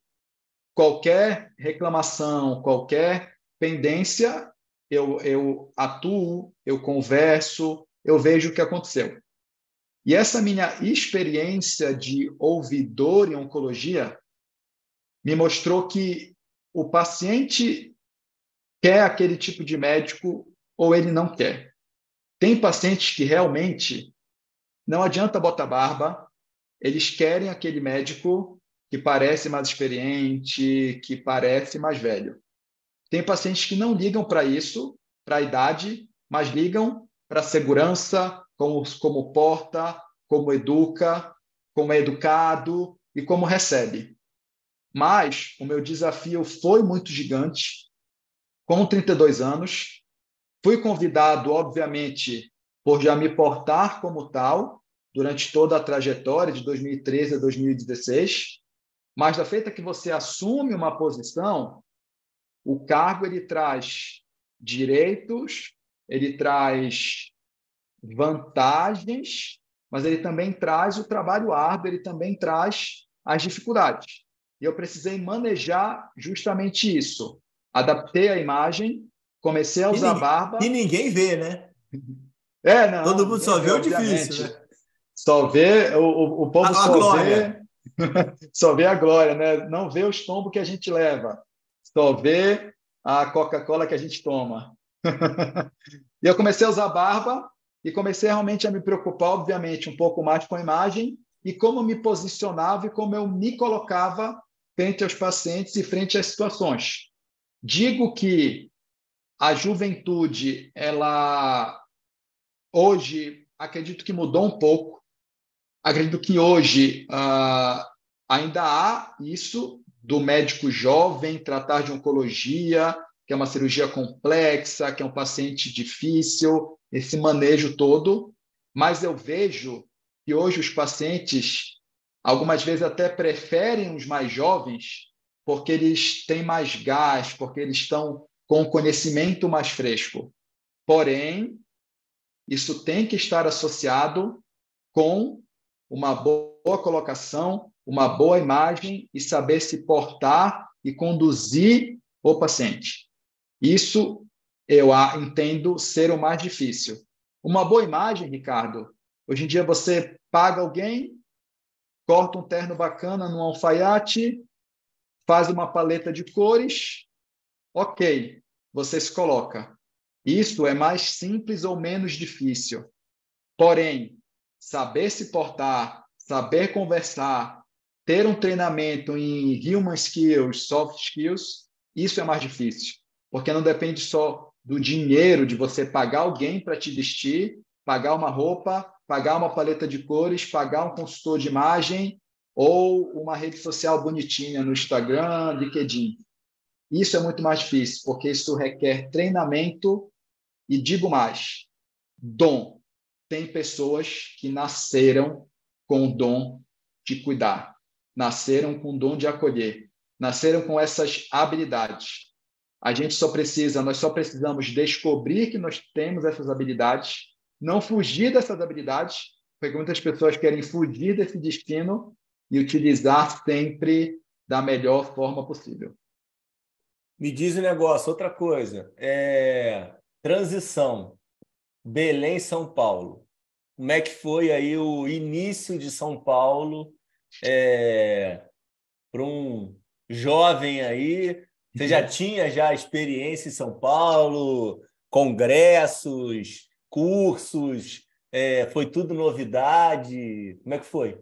Qualquer reclamação, qualquer pendência, eu, eu atuo, eu converso, eu vejo o que aconteceu. E essa minha experiência de ouvidor em oncologia me mostrou que o paciente quer aquele tipo de médico ou ele não quer. Tem pacientes que realmente não adianta botar barba, eles querem aquele médico que parece mais experiente, que parece mais velho. Tem pacientes que não ligam para isso, para a idade, mas ligam para a segurança, como, como porta, como educa, como é educado e como recebe. Mas o meu desafio foi muito gigante. Com 32 anos, Fui convidado, obviamente, por já me portar como tal durante toda a trajetória de 2013 a 2016, mas da feita que você assume uma posição, o cargo ele traz direitos, ele traz vantagens, mas ele também traz o trabalho árduo, ele também traz as dificuldades. E eu precisei manejar justamente isso. Adaptei a imagem Comecei a usar e barba. E ninguém vê, né? É, não. Todo mundo só vê o difícil, né? Só vê, o, o povo a, só glória. vê. só vê a glória, né? Não vê os tombos que a gente leva. Só vê a Coca-Cola que a gente toma. e eu comecei a usar barba e comecei realmente a me preocupar, obviamente, um pouco mais com a imagem e como me posicionava e como eu me colocava frente aos pacientes e frente às situações. Digo que a juventude, ela hoje, acredito que mudou um pouco. Acredito que hoje uh, ainda há isso do médico jovem tratar de oncologia, que é uma cirurgia complexa, que é um paciente difícil, esse manejo todo. mas eu vejo que hoje os pacientes, algumas vezes até preferem os mais jovens, porque eles têm mais gás, porque eles estão com conhecimento mais fresco. Porém, isso tem que estar associado com uma boa colocação, uma boa imagem e saber se portar e conduzir o paciente. Isso eu entendo ser o mais difícil. Uma boa imagem, Ricardo. Hoje em dia você paga alguém, corta um terno bacana num alfaiate, faz uma paleta de cores, ok, você se coloca. Isso é mais simples ou menos difícil. Porém, saber se portar, saber conversar, ter um treinamento em human skills, soft skills, isso é mais difícil, porque não depende só do dinheiro de você pagar alguém para te vestir, pagar uma roupa, pagar uma paleta de cores, pagar um consultor de imagem ou uma rede social bonitinha no Instagram, LinkedIn. Isso é muito mais difícil, porque isso requer treinamento e digo mais, dom. Tem pessoas que nasceram com o dom de cuidar, nasceram com o dom de acolher, nasceram com essas habilidades. A gente só precisa, nós só precisamos descobrir que nós temos essas habilidades, não fugir dessas habilidades, porque muitas pessoas querem fugir desse destino e utilizar sempre da melhor forma possível. Me diz um negócio, outra coisa. É... Transição. Belém, São Paulo. Como é que foi aí o início de São Paulo é... para um jovem aí você já tinha já experiência em São Paulo, congressos, cursos, é, foi tudo novidade? Como é que foi?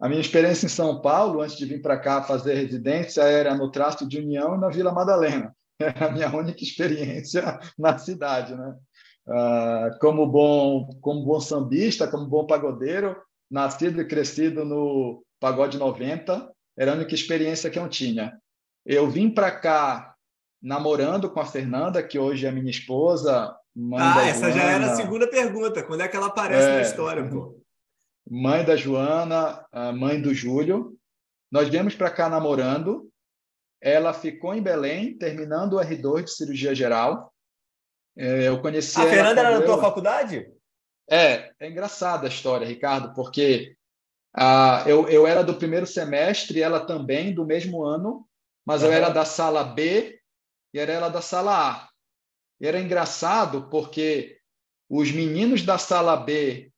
A minha experiência em São Paulo, antes de vir para cá fazer residência, era no Trasto de União e na Vila Madalena. Era a minha única experiência na cidade, né? Ah, como bom, como bom sambista, como bom pagodeiro, nascido e crescido no Pagode 90, era a única experiência que eu tinha. Eu vim para cá namorando com a Fernanda, que hoje é minha esposa. ah, essa Joana. já era a segunda pergunta. Quando é que ela aparece é, na história, pô? Mãe da Joana, mãe do Júlio. Nós viemos para cá namorando. Ela ficou em Belém, terminando o R2 de cirurgia geral. É, eu conheci a Fernanda era na tua faculdade? É, é engraçada a história, Ricardo, porque ah, eu, eu era do primeiro semestre, ela também, do mesmo ano, mas uhum. eu era da sala B e era ela da sala A. E era engraçado porque os meninos da sala B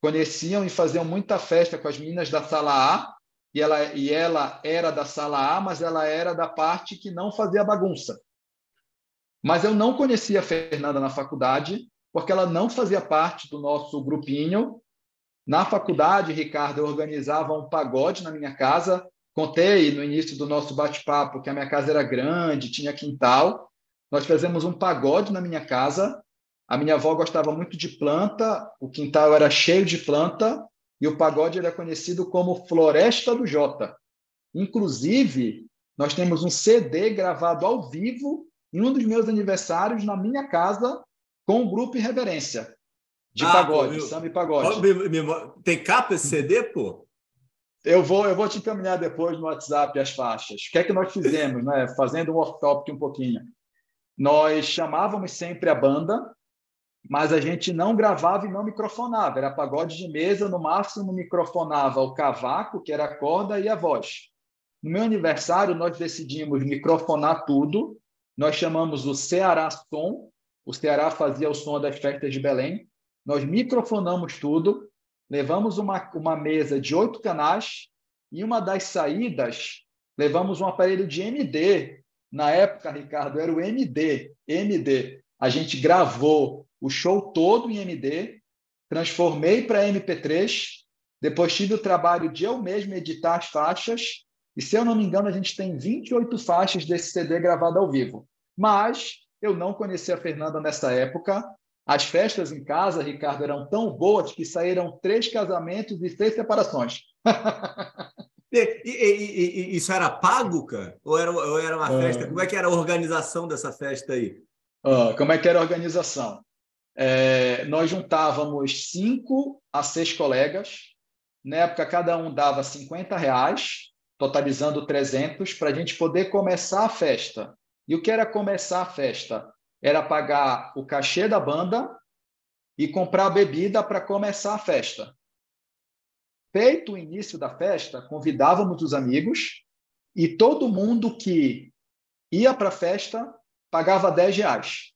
conheciam e faziam muita festa com as meninas da sala A, e ela, e ela era da sala A, mas ela era da parte que não fazia bagunça. Mas eu não conhecia a Fernanda na faculdade, porque ela não fazia parte do nosso grupinho. Na faculdade, Ricardo, eu organizava um pagode na minha casa, Contei no início do nosso bate-papo que a minha casa era grande, tinha quintal. Nós fizemos um pagode na minha casa. A minha avó gostava muito de planta, o quintal era cheio de planta e o pagode era conhecido como Floresta do Jota. Inclusive, nós temos um CD gravado ao vivo em um dos meus aniversários na minha casa com o grupo Irreverência de ah, pagode, pô, samba e pagode. Tem capa esse CD, pô? Eu vou, eu vou te encaminhar depois no WhatsApp as faixas. O que é que nós fizemos, né? Fazendo um off-topic um pouquinho. Nós chamávamos sempre a banda, mas a gente não gravava e não microfonava. Era pagode de mesa, no máximo microfonava o cavaco, que era a corda, e a voz. No meu aniversário, nós decidimos microfonar tudo. Nós chamamos o Ceará Som. O Ceará fazia o som das festas de Belém. Nós microfonamos tudo levamos uma, uma mesa de oito canais e uma das saídas levamos um aparelho de MD. Na época, Ricardo, era o MD. MD. A gente gravou o show todo em MD, transformei para MP3, depois tive o trabalho de eu mesmo editar as faixas, e se eu não me engano, a gente tem 28 faixas desse CD gravado ao vivo. Mas eu não conhecia a Fernanda nessa época, as festas em casa, Ricardo, eram tão boas que saíram três casamentos e seis separações. E, e, e, isso era pago, cara? Ou era, ou era uma festa? Uh, como é que era a organização dessa festa aí? Uh, como é que era a organização? É, nós juntávamos cinco a seis colegas. Na época, cada um dava 50 reais, totalizando 300, para a gente poder começar a festa. E o que era começar a festa? Era pagar o cachê da banda e comprar bebida para começar a festa. Feito o início da festa, convidávamos os amigos e todo mundo que ia para a festa pagava 10 reais.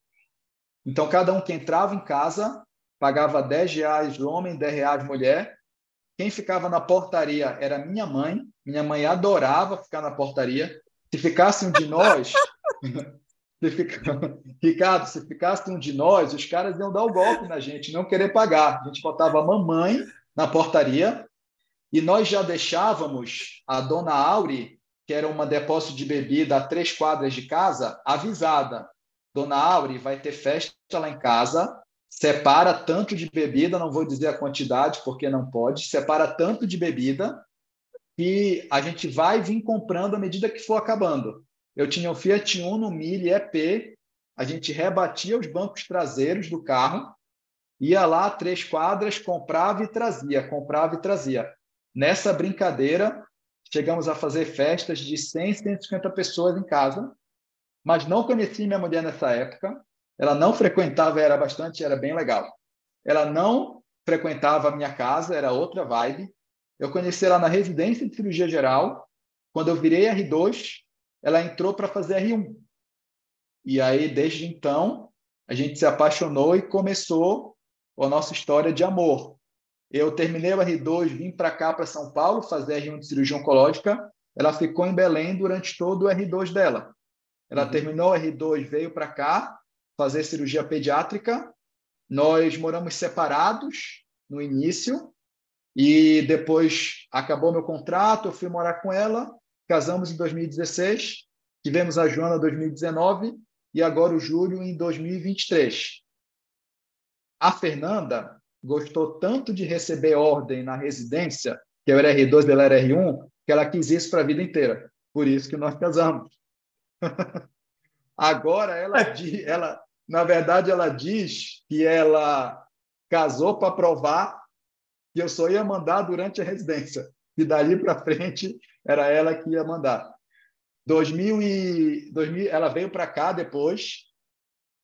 Então, cada um que entrava em casa pagava 10 reais homem, 10 reais mulher. Quem ficava na portaria era minha mãe. Minha mãe adorava ficar na portaria. Se ficasse um de nós, se fica... Ricardo, se ficasse um de nós, os caras iam dar o golpe na gente, não querer pagar. A gente botava a mamãe na portaria e nós já deixávamos a dona Auri, que era uma depósito de bebida a três quadras de casa, avisada. Dona Auri vai ter festa lá em casa, separa tanto de bebida, não vou dizer a quantidade porque não pode, separa tanto de bebida que a gente vai vir comprando à medida que for acabando. Eu tinha o Fiat Uno Mille EP, a gente rebatia os bancos traseiros do carro, ia lá três quadras, comprava e trazia, comprava e trazia. Nessa brincadeira, chegamos a fazer festas de 100, 150 pessoas em casa, mas não conheci minha mulher nessa época. Ela não frequentava, era bastante, era bem legal. Ela não frequentava a minha casa, era outra vibe. Eu conheci ela na residência de cirurgia geral. Quando eu virei R2, ela entrou para fazer R1. E aí, desde então, a gente se apaixonou e começou a nossa história de amor. Eu terminei o R2, vim para cá, para São Paulo, fazer R1 de cirurgia oncológica. Ela ficou em Belém durante todo o R2 dela. Ela uhum. terminou o R2, veio para cá fazer cirurgia pediátrica. Nós moramos separados no início e depois acabou meu contrato, eu fui morar com ela, casamos em 2016, tivemos a Joana em 2019 e agora o Júlio em 2023. A Fernanda gostou tanto de receber ordem na residência, que eu era R2 ela era R1, que ela quis isso para a vida inteira. Por isso que nós casamos. Agora ela, é. ela, na verdade, ela diz que ela casou para provar que eu só ia mandar durante a residência. E dali para frente era ela que ia mandar. 2000 e 2000, ela veio para cá depois.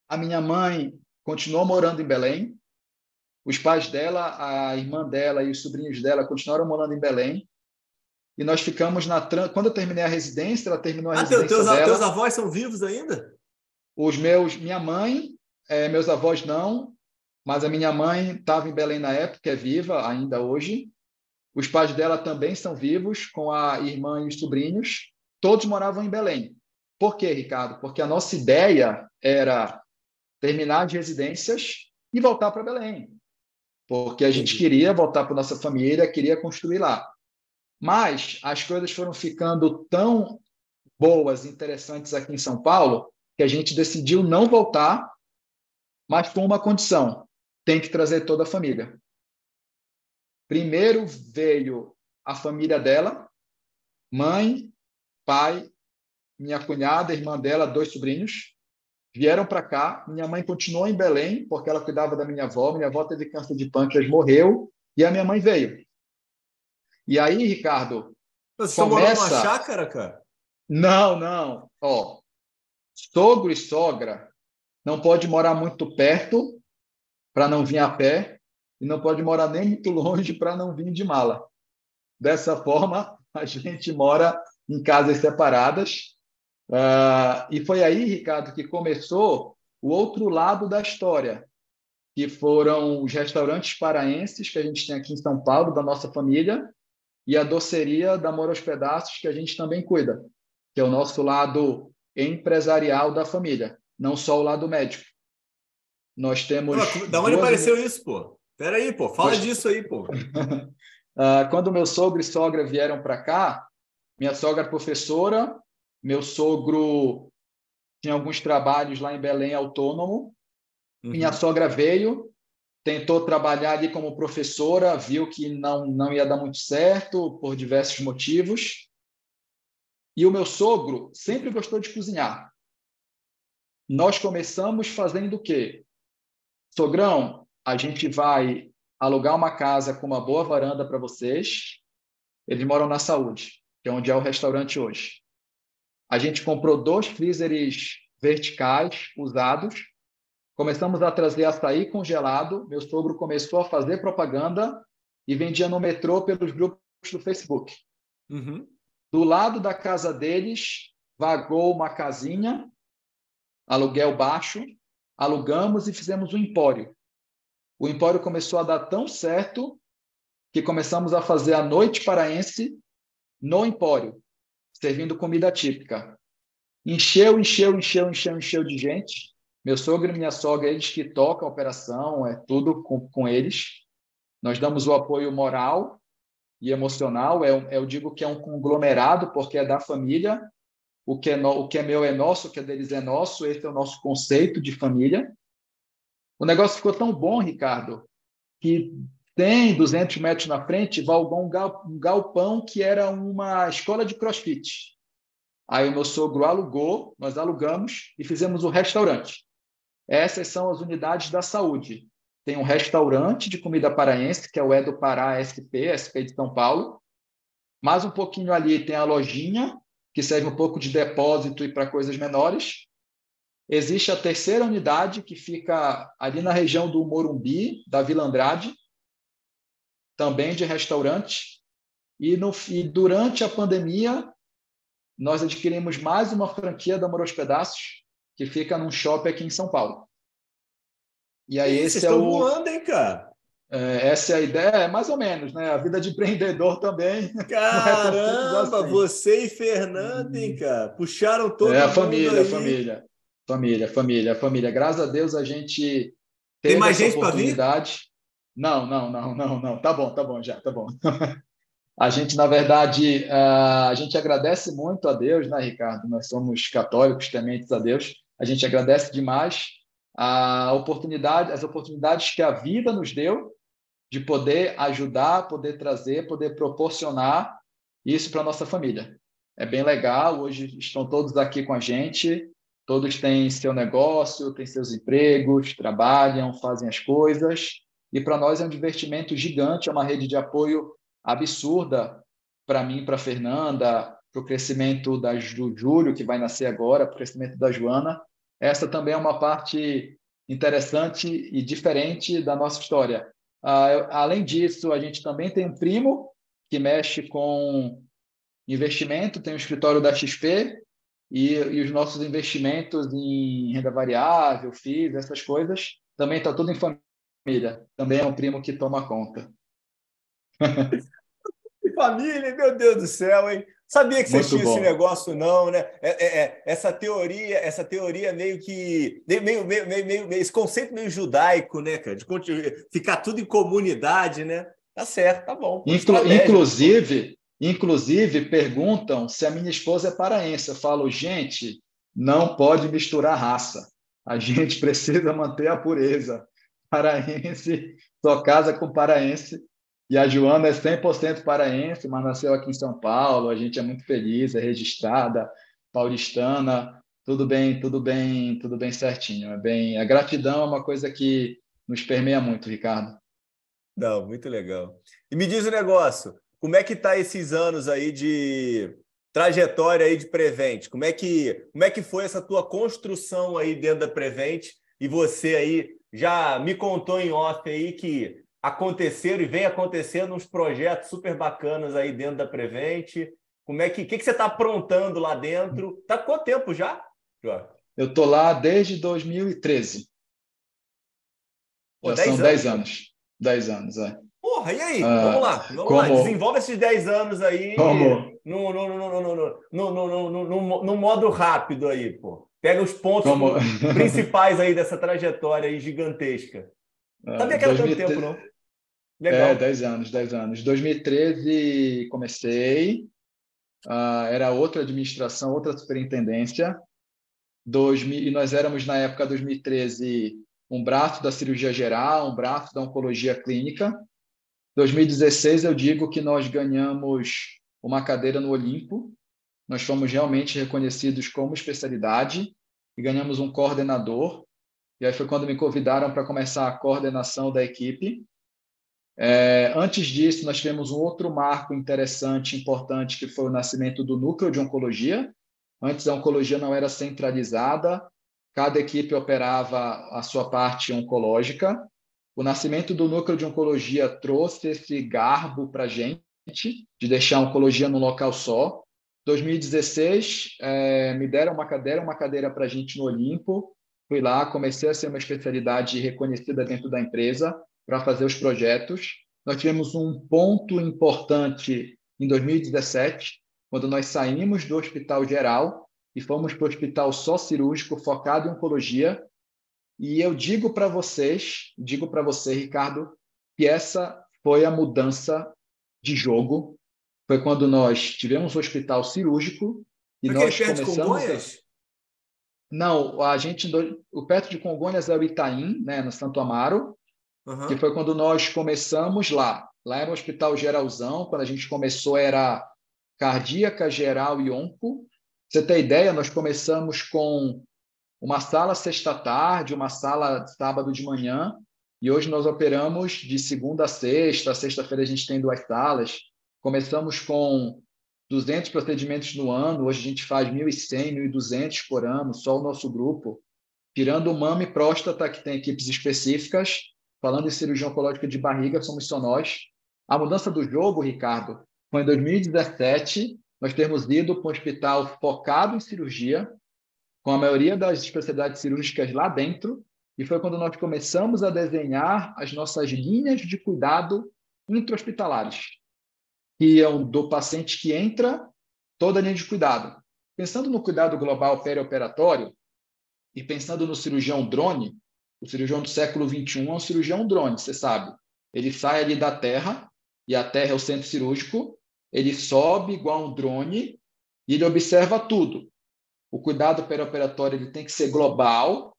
A minha mãe continuou morando em Belém. Os pais dela, a irmã dela e os sobrinhos dela continuaram morando em Belém. E nós ficamos na. Quando eu terminei a residência, ela terminou a ah, residência. Teus, dela. teus avós são vivos ainda? Os meus. Minha mãe, é, meus avós não, mas a minha mãe estava em Belém na época, é viva ainda hoje. Os pais dela também são vivos, com a irmã e os sobrinhos. Todos moravam em Belém. Por quê, Ricardo? Porque a nossa ideia era terminar as residências e voltar para Belém porque a gente queria voltar para nossa família, queria construir lá. Mas as coisas foram ficando tão boas, interessantes aqui em São Paulo, que a gente decidiu não voltar, mas com uma condição: tem que trazer toda a família. Primeiro veio a família dela, mãe, pai, minha cunhada, irmã dela, dois sobrinhos vieram para cá. Minha mãe continuou em Belém, porque ela cuidava da minha avó. Minha avó teve câncer de pâncreas, morreu, e a minha mãe veio. E aí, Ricardo. Você começa... morou numa chácara, cara? Não, não. Ó, sogro e sogra não pode morar muito perto para não vir a pé e não pode morar nem muito longe para não vir de mala. Dessa forma, a gente mora em casas separadas Uh, e foi aí, Ricardo, que começou o outro lado da história, que foram os restaurantes paraenses que a gente tem aqui em São Paulo, da nossa família, e a doceria da Mora aos Pedaços, que a gente também cuida, que é o nosso lado empresarial da família, não só o lado médico. Nós temos. Pô, da onde apareceu isso, pô? Pera aí, pô, fala pois... disso aí, pô. uh, quando meu sogro e sogra vieram para cá, minha sogra é professora, meu sogro tinha alguns trabalhos lá em Belém autônomo. Uhum. Minha sogra veio, tentou trabalhar ali como professora, viu que não, não ia dar muito certo por diversos motivos. E o meu sogro sempre gostou de cozinhar. Nós começamos fazendo o quê? Sogrão, a gente vai alugar uma casa com uma boa varanda para vocês. Eles moram na Saúde, que é onde é o restaurante hoje. A gente comprou dois freezers verticais usados. Começamos a trazer açaí congelado. Meu sogro começou a fazer propaganda e vendia no metrô pelos grupos do Facebook. Uhum. Do lado da casa deles, vagou uma casinha, aluguel baixo, alugamos e fizemos um empório. O empório começou a dar tão certo que começamos a fazer a noite paraense no empório, servindo comida típica. Encheu, encheu, encheu, encheu, encheu de gente. Meu sogro e minha sogra, eles que tocam a operação, é tudo com, com eles. Nós damos o apoio moral e emocional. É, eu digo que é um conglomerado, porque é da família. O que é, no, o que é meu é nosso, o que é deles é nosso. Esse é o nosso conceito de família. O negócio ficou tão bom, Ricardo, que tem 200 metros na frente, valgou um galpão que era uma escola de crossfit. Aí o meu sogro alugou, nós alugamos e fizemos um restaurante. Essas são as unidades da saúde. Tem um restaurante de comida paraense, que é o Edo Pará SP, SP de São Paulo. Mais um pouquinho ali tem a lojinha, que serve um pouco de depósito e para coisas menores. Existe a terceira unidade, que fica ali na região do Morumbi, da Vila Andrade, também de restaurante. E, no, e durante a pandemia, nós adquirimos mais uma franquia da Moros Pedaços, que fica num shopping aqui em São Paulo. E aí, esse é estão o... voando, hein, cara? É, essa é a ideia, é mais ou menos, né? A vida de empreendedor também. Caramba, assim. você e Fernando, hein, cara? Puxaram todo é, a família, a família. Família, família, família. Graças a Deus a gente tem mais gente para vir? Não, não, não, não, não. Tá bom, tá bom já, tá bom. a gente, na verdade, a gente agradece muito a Deus, né, Ricardo? Nós somos católicos, tementes a Deus. A gente agradece demais a oportunidade, as oportunidades que a vida nos deu de poder ajudar, poder trazer, poder proporcionar isso para nossa família. É bem legal. Hoje estão todos aqui com a gente. Todos têm seu negócio, têm seus empregos, trabalham, fazem as coisas. E para nós é um divertimento gigante, é uma rede de apoio absurda para mim, para Fernanda, para o crescimento da, do Júlio, que vai nascer agora, para o crescimento da Joana. Essa também é uma parte interessante e diferente da nossa história. Uh, além disso, a gente também tem um primo que mexe com investimento, tem um escritório da XP, e, e os nossos investimentos em renda variável, FIIs, essas coisas, também está tudo em família. Também é um primo que toma conta. família, meu Deus do céu, hein? Sabia que vocês tinham esse negócio, não, né? É, é, é, essa teoria, essa teoria meio que. Meio, meio, meio, meio, esse conceito meio judaico, né, cara? De ficar tudo em comunidade, né? Tá certo, tá bom. Inclu inclusive, Inclusive, perguntam se a minha esposa é paraense. Eu falo, gente, não pode misturar raça. A gente precisa manter a pureza. Paraense, só casa com paraense. E a Joana é 100% paraense, mas nasceu aqui em São Paulo. A gente é muito feliz, é registrada, paulistana. Tudo bem, tudo bem, tudo bem certinho. É bem, a gratidão é uma coisa que nos permeia muito, Ricardo. Não, muito legal. E me diz o um negócio, como é que tá esses anos aí de trajetória aí de Prevent? Como é que como é que foi essa tua construção aí dentro da Prevent? E você aí já me contou em off aí que aconteceram e vem acontecendo uns projetos super bacanas aí dentro da Prevent. Como é que que, que você está aprontando lá dentro? Tá quanto tempo já? Eu tô lá desde 2013. Pô, já 10 são 10 anos. anos. 10 anos, é. Porra, e aí? Ah, vamos lá, vamos como... lá. Desenvolve esses 10 anos aí como... no, no, no, no, no, no, no, no, modo rápido aí, pô. Pega os pontos como... principais aí dessa trajetória aí gigantesca. Ah, Sabia que era 2013... tanto tempo, não? Legal. É, 10 anos, 10 anos. 2013 comecei, uh, era outra administração, outra superintendência. 2000, e nós éramos, na época 2013, um braço da cirurgia geral, um braço da oncologia clínica. 2016, eu digo que nós ganhamos uma cadeira no Olimpo, nós fomos realmente reconhecidos como especialidade e ganhamos um coordenador. E aí foi quando me convidaram para começar a coordenação da equipe. É, antes disso, nós tivemos um outro marco interessante, importante, que foi o nascimento do núcleo de oncologia. Antes a oncologia não era centralizada, cada equipe operava a sua parte oncológica. O nascimento do núcleo de oncologia trouxe esse garbo para a gente, de deixar a oncologia num local só. 2016, é, me deram uma cadeira, uma cadeira para a gente no Olimpo. Fui lá, comecei a ser uma especialidade reconhecida dentro da empresa para fazer os projetos. Nós tivemos um ponto importante em 2017, quando nós saímos do Hospital Geral e fomos para o Hospital só cirúrgico focado em oncologia. E eu digo para vocês, digo para você, Ricardo, que essa foi a mudança de jogo. Foi quando nós tivemos o um hospital cirúrgico e Porque nós começamos. Congonhas? Não, a gente o perto de Congonhas é o Itaim, né, no Santo Amaro uhum. que foi quando nós começamos lá. Lá era um hospital geralzão, quando a gente começou era cardíaca, geral e onco. Você tem ideia, nós começamos com uma sala sexta-tarde, uma sala sábado de manhã, e hoje nós operamos de segunda a sexta, sexta-feira a gente tem duas salas. Começamos com 200 procedimentos no ano, hoje a gente faz 1.100, 1.200 por ano, só o nosso grupo. Tirando mama e próstata, que tem equipes específicas, falando em cirurgia oncológica de barriga, somos só nós. A mudança do jogo, Ricardo, foi em 2017, nós temos ido para um hospital focado em cirurgia, com a maioria das especialidades cirúrgicas lá dentro, e foi quando nós começamos a desenhar as nossas linhas de cuidado intra-hospitalares, que é do paciente que entra, toda a linha de cuidado. Pensando no cuidado global perioperatório e pensando no cirurgião drone, o cirurgião do século XXI é um cirurgião drone, você sabe. Ele sai ali da Terra, e a Terra é o centro cirúrgico, ele sobe igual um drone e ele observa tudo. O cuidado perioperatório ele tem que ser global,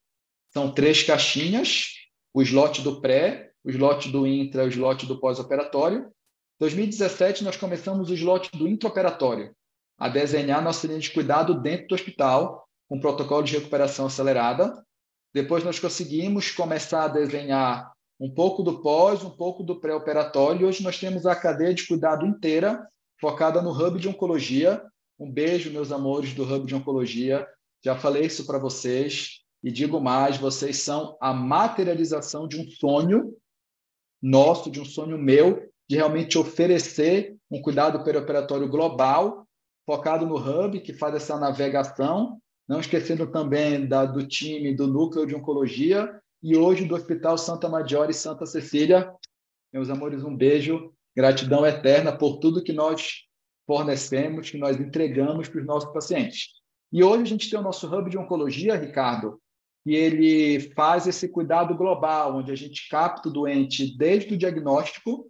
são três caixinhas, o slot do pré, o slot do intra, o slot do pós-operatório. Em 2017, nós começamos o slot do intraoperatório, a desenhar nossa linha de cuidado dentro do hospital, com protocolo de recuperação acelerada, depois nós conseguimos começar a desenhar um pouco do pós, um pouco do pré-operatório. Hoje nós temos a cadeia de cuidado inteira focada no Hub de Oncologia. Um beijo, meus amores do Hub de Oncologia. Já falei isso para vocês e digo mais: vocês são a materialização de um sonho nosso, de um sonho meu, de realmente oferecer um cuidado perioperatório global, focado no Hub, que faz essa navegação não esquecendo também da, do time do Núcleo de Oncologia e hoje do Hospital Santa Maggiore e Santa Cecília. Meus amores, um beijo, gratidão eterna por tudo que nós fornecemos, que nós entregamos para os nossos pacientes. E hoje a gente tem o nosso hub de oncologia, Ricardo, e ele faz esse cuidado global, onde a gente capta o doente desde o diagnóstico,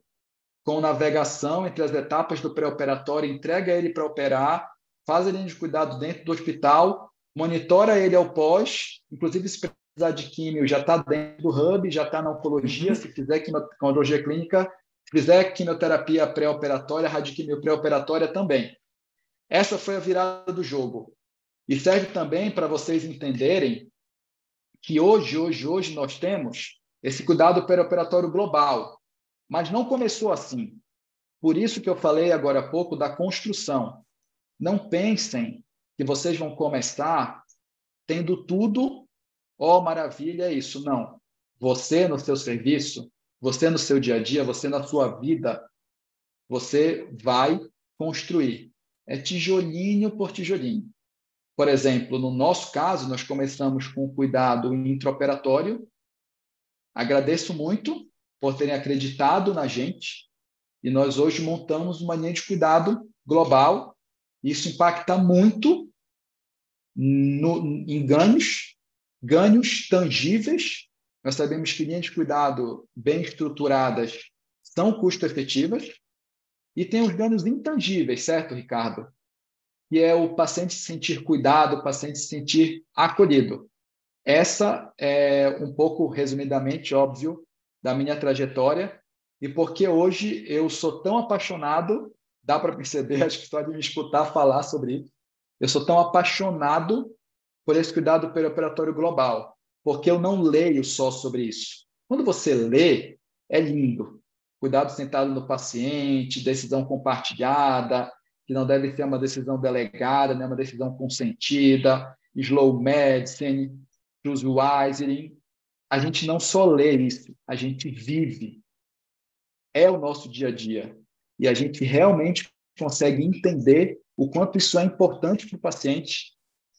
com navegação entre as etapas do pré-operatório, entrega ele para operar, faz a linha de cuidado dentro do hospital monitora ele ao pós, inclusive se precisar de químio, já está dentro do hub, já está na oncologia, uhum. se fizer quimiologia clínica, se fizer quimioterapia pré-operatória, radioquimio pré-operatória também. Essa foi a virada do jogo. E serve também para vocês entenderem que hoje, hoje, hoje nós temos esse cuidado pré-operatório global, mas não começou assim. Por isso que eu falei agora há pouco da construção. Não pensem que vocês vão começar tendo tudo, ó oh, maravilha, é isso. Não. Você no seu serviço, você no seu dia a dia, você na sua vida, você vai construir. É tijolinho por tijolinho. Por exemplo, no nosso caso, nós começamos com cuidado intraoperatório. Agradeço muito por terem acreditado na gente e nós hoje montamos uma linha de cuidado global isso impacta muito no, em ganhos, ganhos tangíveis. Nós sabemos que linhas de cuidado bem estruturadas são custo-efetivas. E tem os ganhos intangíveis, certo, Ricardo? Que é o paciente se sentir cuidado, o paciente se sentir acolhido. Essa é um pouco, resumidamente, óbvio, da minha trajetória e porque hoje eu sou tão apaixonado dá para perceber, acho que só me escutar falar sobre isso. Eu sou tão apaixonado por esse cuidado perioperatório global. Porque eu não leio só sobre isso. Quando você lê, é lindo. Cuidado sentado no paciente, decisão compartilhada, que não deve ser uma decisão delegada, né, uma decisão consentida, slow medicine, choose. A gente não só lê isso, a gente vive. É o nosso dia a dia. E a gente realmente consegue entender o quanto isso é importante para o paciente.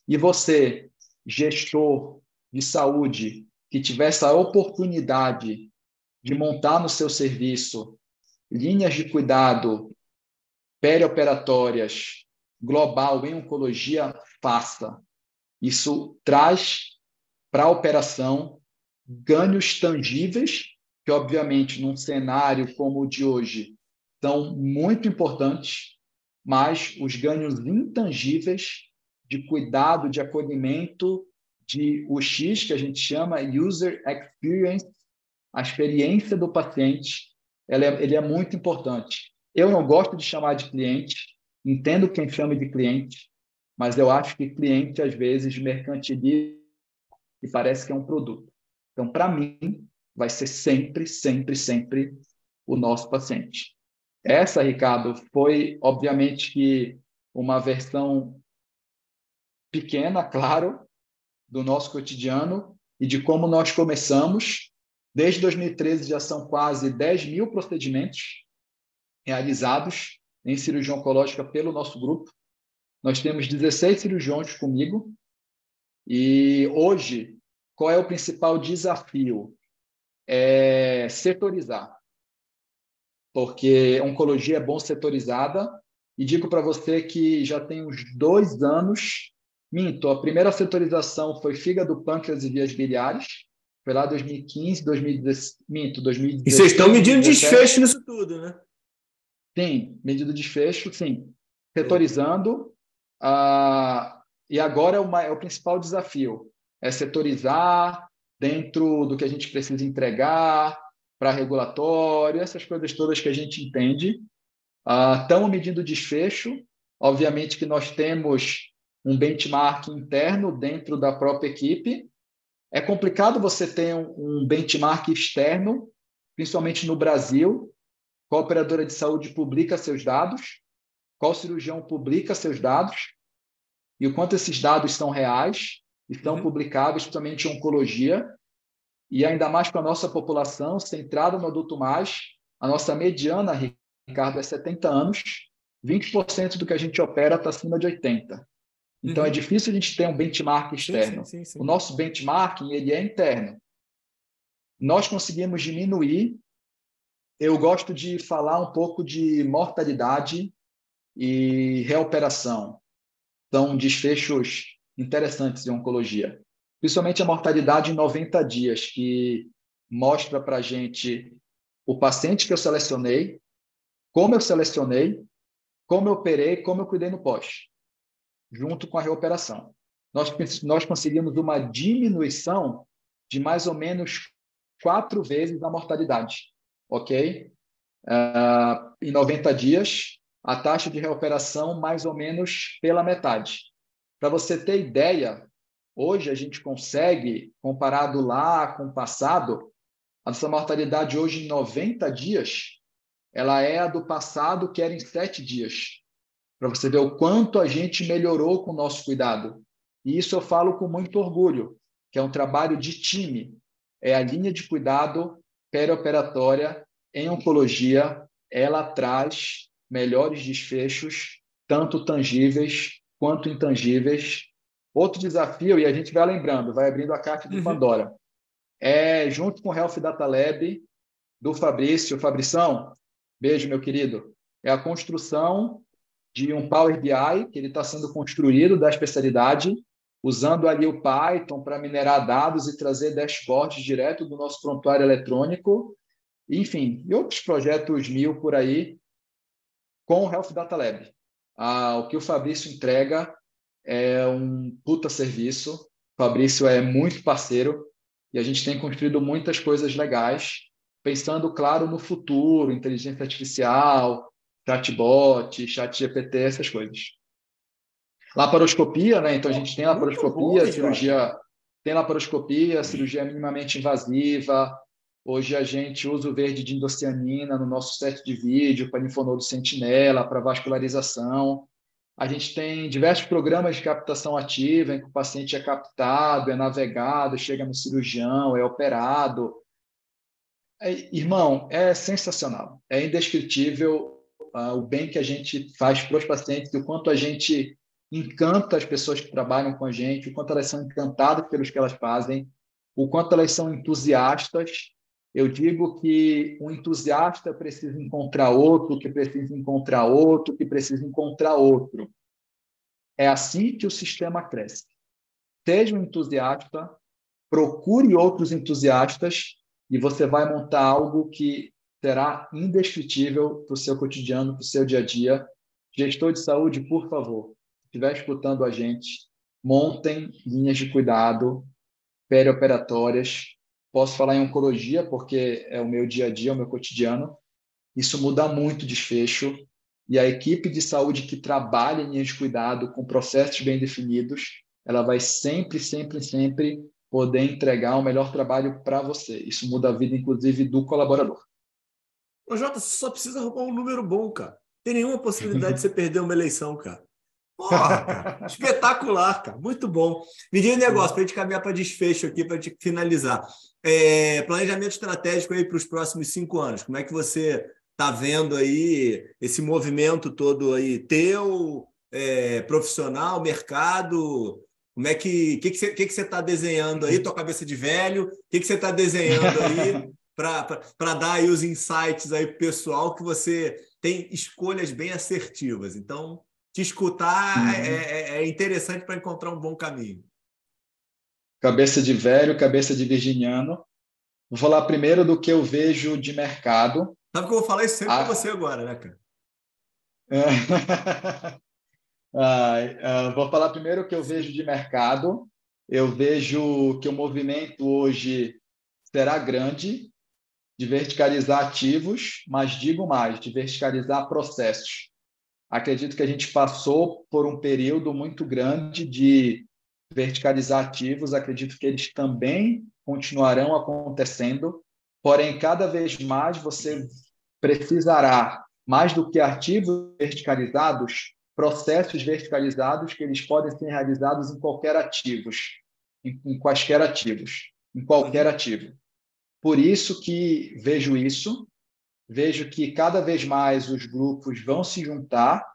E você, gestor de saúde, que tiver essa oportunidade de montar no seu serviço linhas de cuidado perioperatórias global em oncologia, faça. Isso traz para a operação ganhos tangíveis, que obviamente num cenário como o de hoje são muito importantes, mas os ganhos intangíveis de cuidado, de acolhimento, de UX, que a gente chama User Experience, a experiência do paciente, é, ele é muito importante. Eu não gosto de chamar de cliente, entendo quem chama de cliente, mas eu acho que cliente, às vezes, mercantiliza e parece que é um produto. Então, para mim, vai ser sempre, sempre, sempre o nosso paciente. Essa, Ricardo, foi obviamente que uma versão pequena, claro, do nosso cotidiano e de como nós começamos. Desde 2013 já são quase 10 mil procedimentos realizados em cirurgia oncológica pelo nosso grupo. Nós temos 16 cirurgiões comigo e hoje qual é o principal desafio? É setorizar porque oncologia é bom setorizada. E digo para você que já tem uns dois anos, minto, a primeira setorização foi fígado, pâncreas e vias biliares. Foi lá 2015, 2016, minto, 2016. E vocês estão medindo 2017. desfecho nisso tudo, né? Sim, medindo desfecho, sim. Setorizando. Ah, e agora é, uma, é o principal desafio. É setorizar dentro do que a gente precisa entregar, para regulatório, essas coisas todas que a gente entende. Estamos uh, medindo desfecho. Obviamente que nós temos um benchmark interno dentro da própria equipe. É complicado você ter um, benchmark externo, principalmente no Brasil. Qual operadora de saúde publica seus dados? Qual cirurgião publica seus dados? E o quanto esses dados são reais e estão uhum. publicáveis, principalmente em oncologia e ainda mais para a nossa população centrada no adulto mais, a nossa mediana, Ricardo, é 70 anos, 20% do que a gente opera está acima de 80. Então é uhum. é difícil a gente ter um benchmark externo. Sim, sim, sim, o nosso benchmarking ele é interno. Nós conseguimos diminuir. Eu gosto de falar um pouco de mortalidade e reoperação. São desfechos interessantes em oncologia principalmente a mortalidade em 90 dias, que mostra para a gente o paciente que eu selecionei, como eu selecionei, como eu operei, como eu cuidei no pós, junto com a reoperação. Nós, nós conseguimos uma diminuição de mais ou menos quatro vezes a mortalidade, ok? Uh, em 90 dias, a taxa de recuperação mais ou menos pela metade. Para você ter ideia, Hoje a gente consegue, comparado lá com o passado, a nossa mortalidade hoje em 90 dias, ela é a do passado que era em 7 dias. Para você ver o quanto a gente melhorou com o nosso cuidado. E isso eu falo com muito orgulho, que é um trabalho de time. É a linha de cuidado perioperatória em oncologia, ela traz melhores desfechos, tanto tangíveis quanto intangíveis, Outro desafio, e a gente vai lembrando, vai abrindo a caixa de uhum. Pandora, é junto com o Health Data Lab do Fabrício. Fabrição, beijo, meu querido. É a construção de um Power BI, que ele está sendo construído da especialidade, usando ali o Python para minerar dados e trazer dashboards direto do nosso prontuário eletrônico, enfim, e outros projetos mil por aí, com o Health Data Lab. Ah, o que o Fabrício entrega é um puta serviço. O Fabrício é muito parceiro e a gente tem construído muitas coisas legais, pensando, claro, no futuro, inteligência artificial, chatbot, chat GPT, essas coisas. Laparoscopia, né? Então a gente tem laparoscopia, cirurgia tem laparoscopia, cirurgia minimamente invasiva. Hoje a gente usa o verde de indocianina no nosso set de vídeo para linfonodo sentinela, para vascularização. A gente tem diversos programas de captação ativa, em que o paciente é captado, é navegado, chega no cirurgião, é operado. É, irmão, é sensacional. É indescritível o bem que a gente faz para os pacientes o quanto a gente encanta as pessoas que trabalham com a gente, o quanto elas são encantadas pelos que elas fazem, o quanto elas são entusiastas. Eu digo que um entusiasta precisa encontrar outro, que precisa encontrar outro, que precisa encontrar outro. É assim que o sistema cresce. Seja um entusiasta, procure outros entusiastas e você vai montar algo que será indescritível para o seu cotidiano, para o seu dia a dia. Gestor de saúde, por favor, estiver escutando a gente, montem linhas de cuidado perioperatórias. Posso falar em oncologia, porque é o meu dia a dia, é o meu cotidiano. Isso muda muito o desfecho. E a equipe de saúde que trabalha em linhas de cuidado com processos bem definidos, ela vai sempre, sempre, sempre poder entregar o melhor trabalho para você. Isso muda a vida, inclusive, do colaborador. Ô, Jota, você só precisa arrumar um número bom, cara. Tem nenhuma possibilidade de você perder uma eleição, cara. Porra, cara. Espetacular, cara. Muito bom. Me diga um negócio para a gente caminhar para desfecho aqui, para a gente finalizar. É, planejamento estratégico aí para os próximos cinco anos. Como é que você está vendo aí esse movimento todo aí teu, é, profissional, mercado? Como é que que que você está desenhando aí? Tua cabeça de velho? O que que você está desenhando aí para dar aí os insights aí pro pessoal que você tem escolhas bem assertivas? Então te escutar uhum. é, é, é interessante para encontrar um bom caminho. Cabeça de velho, cabeça de virginiano. Vou falar primeiro do que eu vejo de mercado. Sabe que eu vou falar isso sempre ah. com você agora, né, cara? ah, vou falar primeiro o que eu vejo de mercado. Eu vejo que o movimento hoje será grande de verticalizar ativos, mas digo mais, de verticalizar processos. Acredito que a gente passou por um período muito grande de verticalizar ativos, acredito que eles também continuarão acontecendo, porém, cada vez mais você precisará, mais do que ativos verticalizados, processos verticalizados que eles podem ser realizados em qualquer ativos, em, em quaisquer ativos, em qualquer ativo. Por isso que vejo isso, vejo que cada vez mais os grupos vão se juntar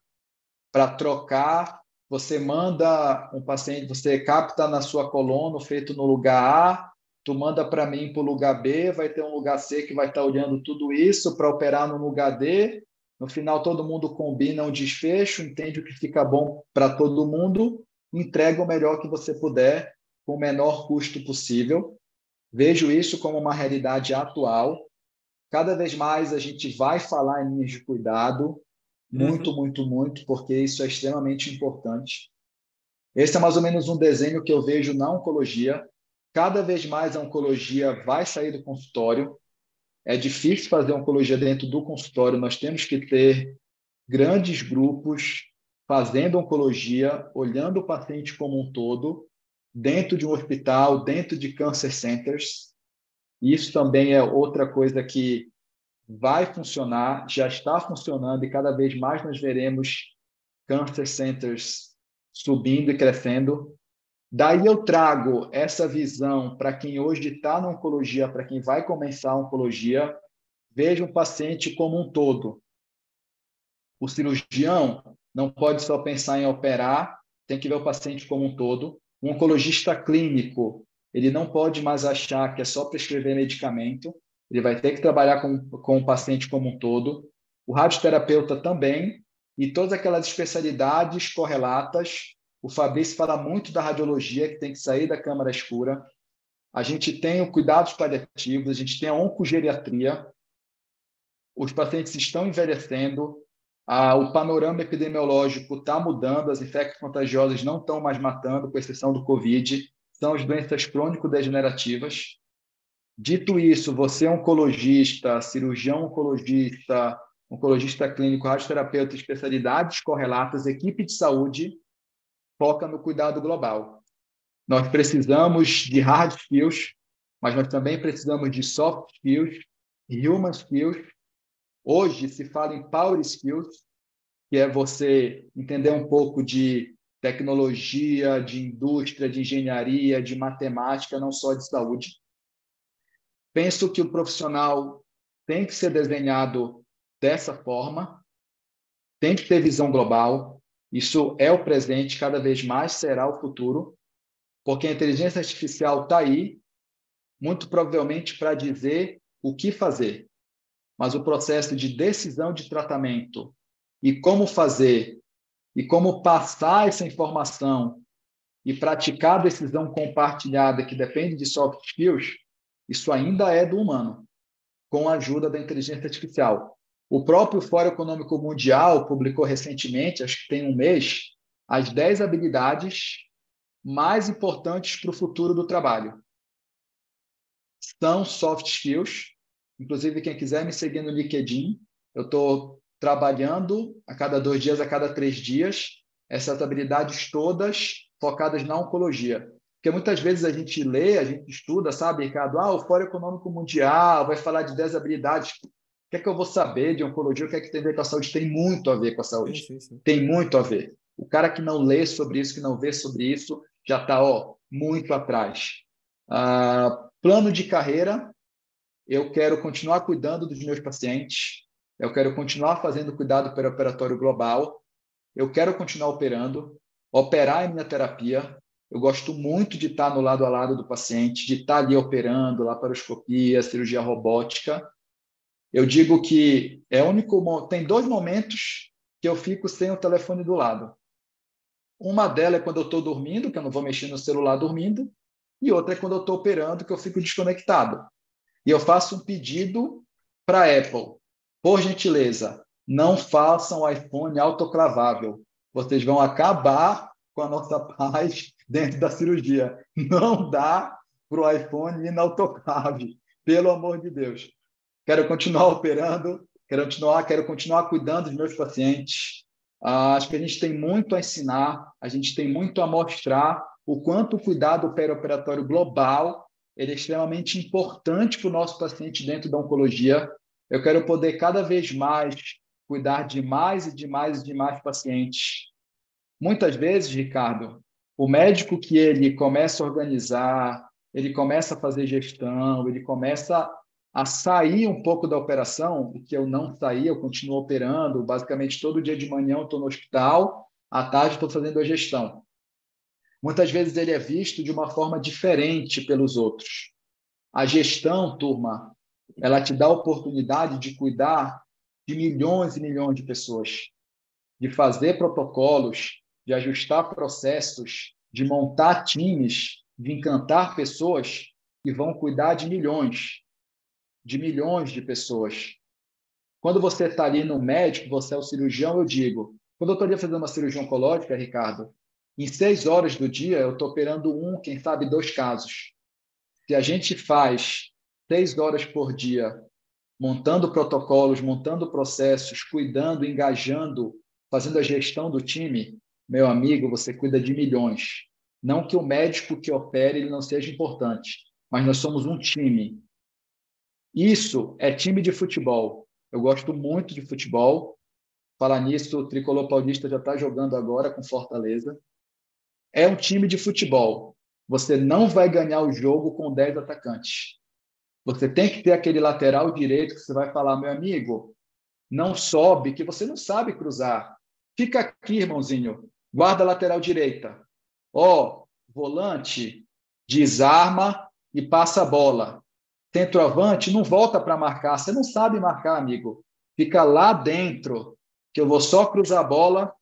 para trocar. Você manda um paciente, você capta na sua coluna feito no lugar A, tu manda para mim para o lugar B, vai ter um lugar C que vai estar tá olhando tudo isso para operar no lugar D. No final, todo mundo combina um desfecho, entende o que fica bom para todo mundo, entrega o melhor que você puder, com o menor custo possível. Vejo isso como uma realidade atual Cada vez mais a gente vai falar em linhas de cuidado, muito, uhum. muito, muito, porque isso é extremamente importante. Esse é mais ou menos um desenho que eu vejo na oncologia. Cada vez mais a oncologia vai sair do consultório. É difícil fazer oncologia dentro do consultório. Nós temos que ter grandes grupos fazendo oncologia, olhando o paciente como um todo, dentro de um hospital, dentro de cancer centers. Isso também é outra coisa que vai funcionar, já está funcionando e cada vez mais nós veremos cancer centers subindo e crescendo. Daí eu trago essa visão para quem hoje está na oncologia, para quem vai começar a oncologia, veja um paciente como um todo. O cirurgião não pode só pensar em operar, tem que ver o paciente como um todo. O oncologista clínico ele não pode mais achar que é só prescrever medicamento, ele vai ter que trabalhar com, com o paciente como um todo. O radioterapeuta também, e todas aquelas especialidades correlatas. O Fabrício fala muito da radiologia, que tem que sair da câmara escura. A gente tem o cuidados paliativos, a gente tem a oncogeriatria. Os pacientes estão envelhecendo, ah, o panorama epidemiológico está mudando, as infecções contagiosas não estão mais matando, com exceção do Covid são as doenças crônico-degenerativas. Dito isso, você é oncologista, cirurgião oncologista, oncologista clínico, radioterapeuta, especialidades correlatas, equipe de saúde, foca no cuidado global. Nós precisamos de hard skills, mas nós também precisamos de soft skills, human skills. Hoje se fala em power skills, que é você entender um pouco de tecnologia, de indústria, de engenharia, de matemática, não só de saúde. Penso que o profissional tem que ser desenhado dessa forma, tem que ter visão global. Isso é o presente, cada vez mais será o futuro, porque a inteligência artificial está aí, muito provavelmente para dizer o que fazer. Mas o processo de decisão de tratamento e como fazer e como passar essa informação e praticar a decisão compartilhada que depende de soft skills, isso ainda é do humano, com a ajuda da inteligência artificial. O próprio Fórum Econômico Mundial publicou recentemente, acho que tem um mês, as 10 habilidades mais importantes para o futuro do trabalho. São soft skills. Inclusive, quem quiser me seguir no LinkedIn, eu estou trabalhando a cada dois dias, a cada três dias, essas habilidades todas focadas na oncologia. Porque muitas vezes a gente lê, a gente estuda, sabe, Ricardo? Ah, o Fórum Econômico Mundial vai falar de 10 habilidades. O que é que eu vou saber de oncologia? O que é que tem a ver com a saúde? Tem muito a ver com a saúde. Sim, sim, sim. Tem muito a ver. O cara que não lê sobre isso, que não vê sobre isso, já está muito atrás. Ah, plano de carreira, eu quero continuar cuidando dos meus pacientes, eu quero continuar fazendo cuidado perioperatório global, eu quero continuar operando, operar em minha terapia. Eu gosto muito de estar no lado a lado do paciente, de estar ali operando, laparoscopia, cirurgia robótica. Eu digo que é único tem dois momentos que eu fico sem o telefone do lado. Uma delas é quando eu estou dormindo, que eu não vou mexer no celular dormindo, e outra é quando eu estou operando, que eu fico desconectado. E eu faço um pedido para a Apple. Por gentileza, não façam iPhone autoclavável. Vocês vão acabar com a nossa paz dentro da cirurgia. Não dá para o iPhone ir na autoclave, pelo amor de Deus. Quero continuar operando, quero continuar, quero continuar cuidando dos meus pacientes. Ah, acho que a gente tem muito a ensinar, a gente tem muito a mostrar o quanto o cuidado perioperatório global ele é extremamente importante para o nosso paciente dentro da oncologia eu quero poder cada vez mais cuidar de mais e de mais e de mais pacientes. Muitas vezes, Ricardo, o médico que ele começa a organizar, ele começa a fazer gestão, ele começa a sair um pouco da operação, o que eu não saí, eu continuo operando, basicamente todo dia de manhã eu estou no hospital, à tarde estou fazendo a gestão. Muitas vezes ele é visto de uma forma diferente pelos outros. A gestão, turma, ela te dá a oportunidade de cuidar de milhões e milhões de pessoas, de fazer protocolos, de ajustar processos, de montar times, de encantar pessoas que vão cuidar de milhões, de milhões de pessoas. Quando você está ali no médico, você é o cirurgião, eu digo. Quando eu estou ali fazendo uma cirurgia oncológica, Ricardo, em seis horas do dia eu estou operando um, quem sabe dois casos. Se a gente faz seis horas por dia, montando protocolos, montando processos, cuidando, engajando, fazendo a gestão do time, meu amigo, você cuida de milhões. Não que o médico que opere ele não seja importante, mas nós somos um time. Isso é time de futebol. Eu gosto muito de futebol. Falar nisso, o Tricolor Paulista já está jogando agora com Fortaleza. É um time de futebol. Você não vai ganhar o jogo com 10 atacantes. Você tem que ter aquele lateral direito que você vai falar, meu amigo, não sobe, que você não sabe cruzar. Fica aqui, irmãozinho, guarda a lateral direita. Ó, oh, volante, desarma e passa a bola. Centroavante, não volta para marcar. Você não sabe marcar, amigo. Fica lá dentro, que eu vou só cruzar a bola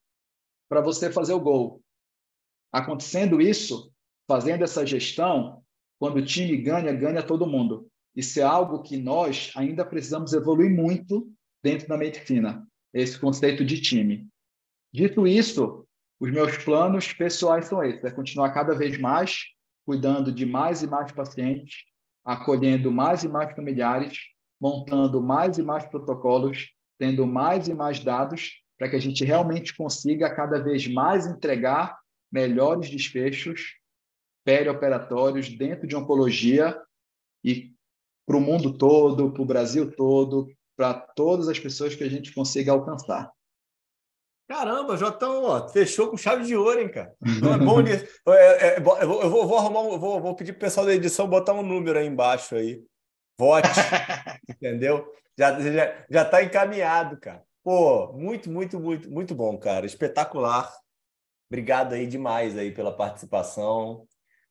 para você fazer o gol. Acontecendo isso, fazendo essa gestão, quando o time ganha, ganha todo mundo. Isso é algo que nós ainda precisamos evoluir muito dentro da medicina, esse conceito de time. Dito isso, os meus planos pessoais são esses: é continuar cada vez mais cuidando de mais e mais pacientes, acolhendo mais e mais familiares, montando mais e mais protocolos, tendo mais e mais dados, para que a gente realmente consiga cada vez mais entregar melhores desfechos perioperatórios dentro de oncologia e para o mundo todo, para o Brasil todo, para todas as pessoas que a gente consiga alcançar. Caramba, Jotão, ó, fechou com chave de ouro, hein, cara? Então é bom nisso. É, é, é, eu, vou, eu vou arrumar, um, vou, vou pedir pro pessoal da edição botar um número aí embaixo aí. Vote, entendeu? Já, já, já tá encaminhado, cara. Pô, muito, muito, muito, muito bom, cara. Espetacular. Obrigado aí demais aí pela participação,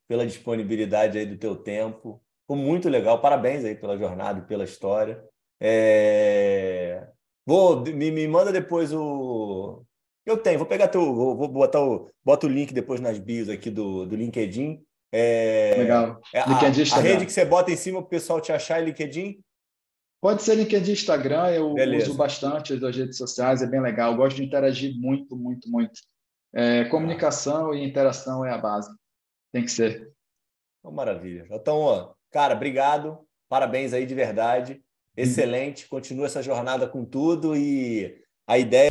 pela disponibilidade aí do teu tempo. Foi muito legal. Parabéns aí pela jornada e pela história. É... Vou, me, me manda depois o, eu tenho, vou pegar teu, vou, vou botar o, bota o link depois nas bios aqui do, do LinkedIn. É, Legal. É, a, a, rede que você bota em cima para o pessoal te achar é LinkedIn? Pode ser LinkedIn, Instagram, eu Beleza. uso bastante as redes sociais, é bem legal. Eu gosto de interagir muito, muito, muito. É, comunicação e interação é a base. Tem que ser. Então, maravilha. Então, ó, cara, obrigado. Parabéns aí de verdade. Excelente. Continua essa jornada com tudo e a ideia.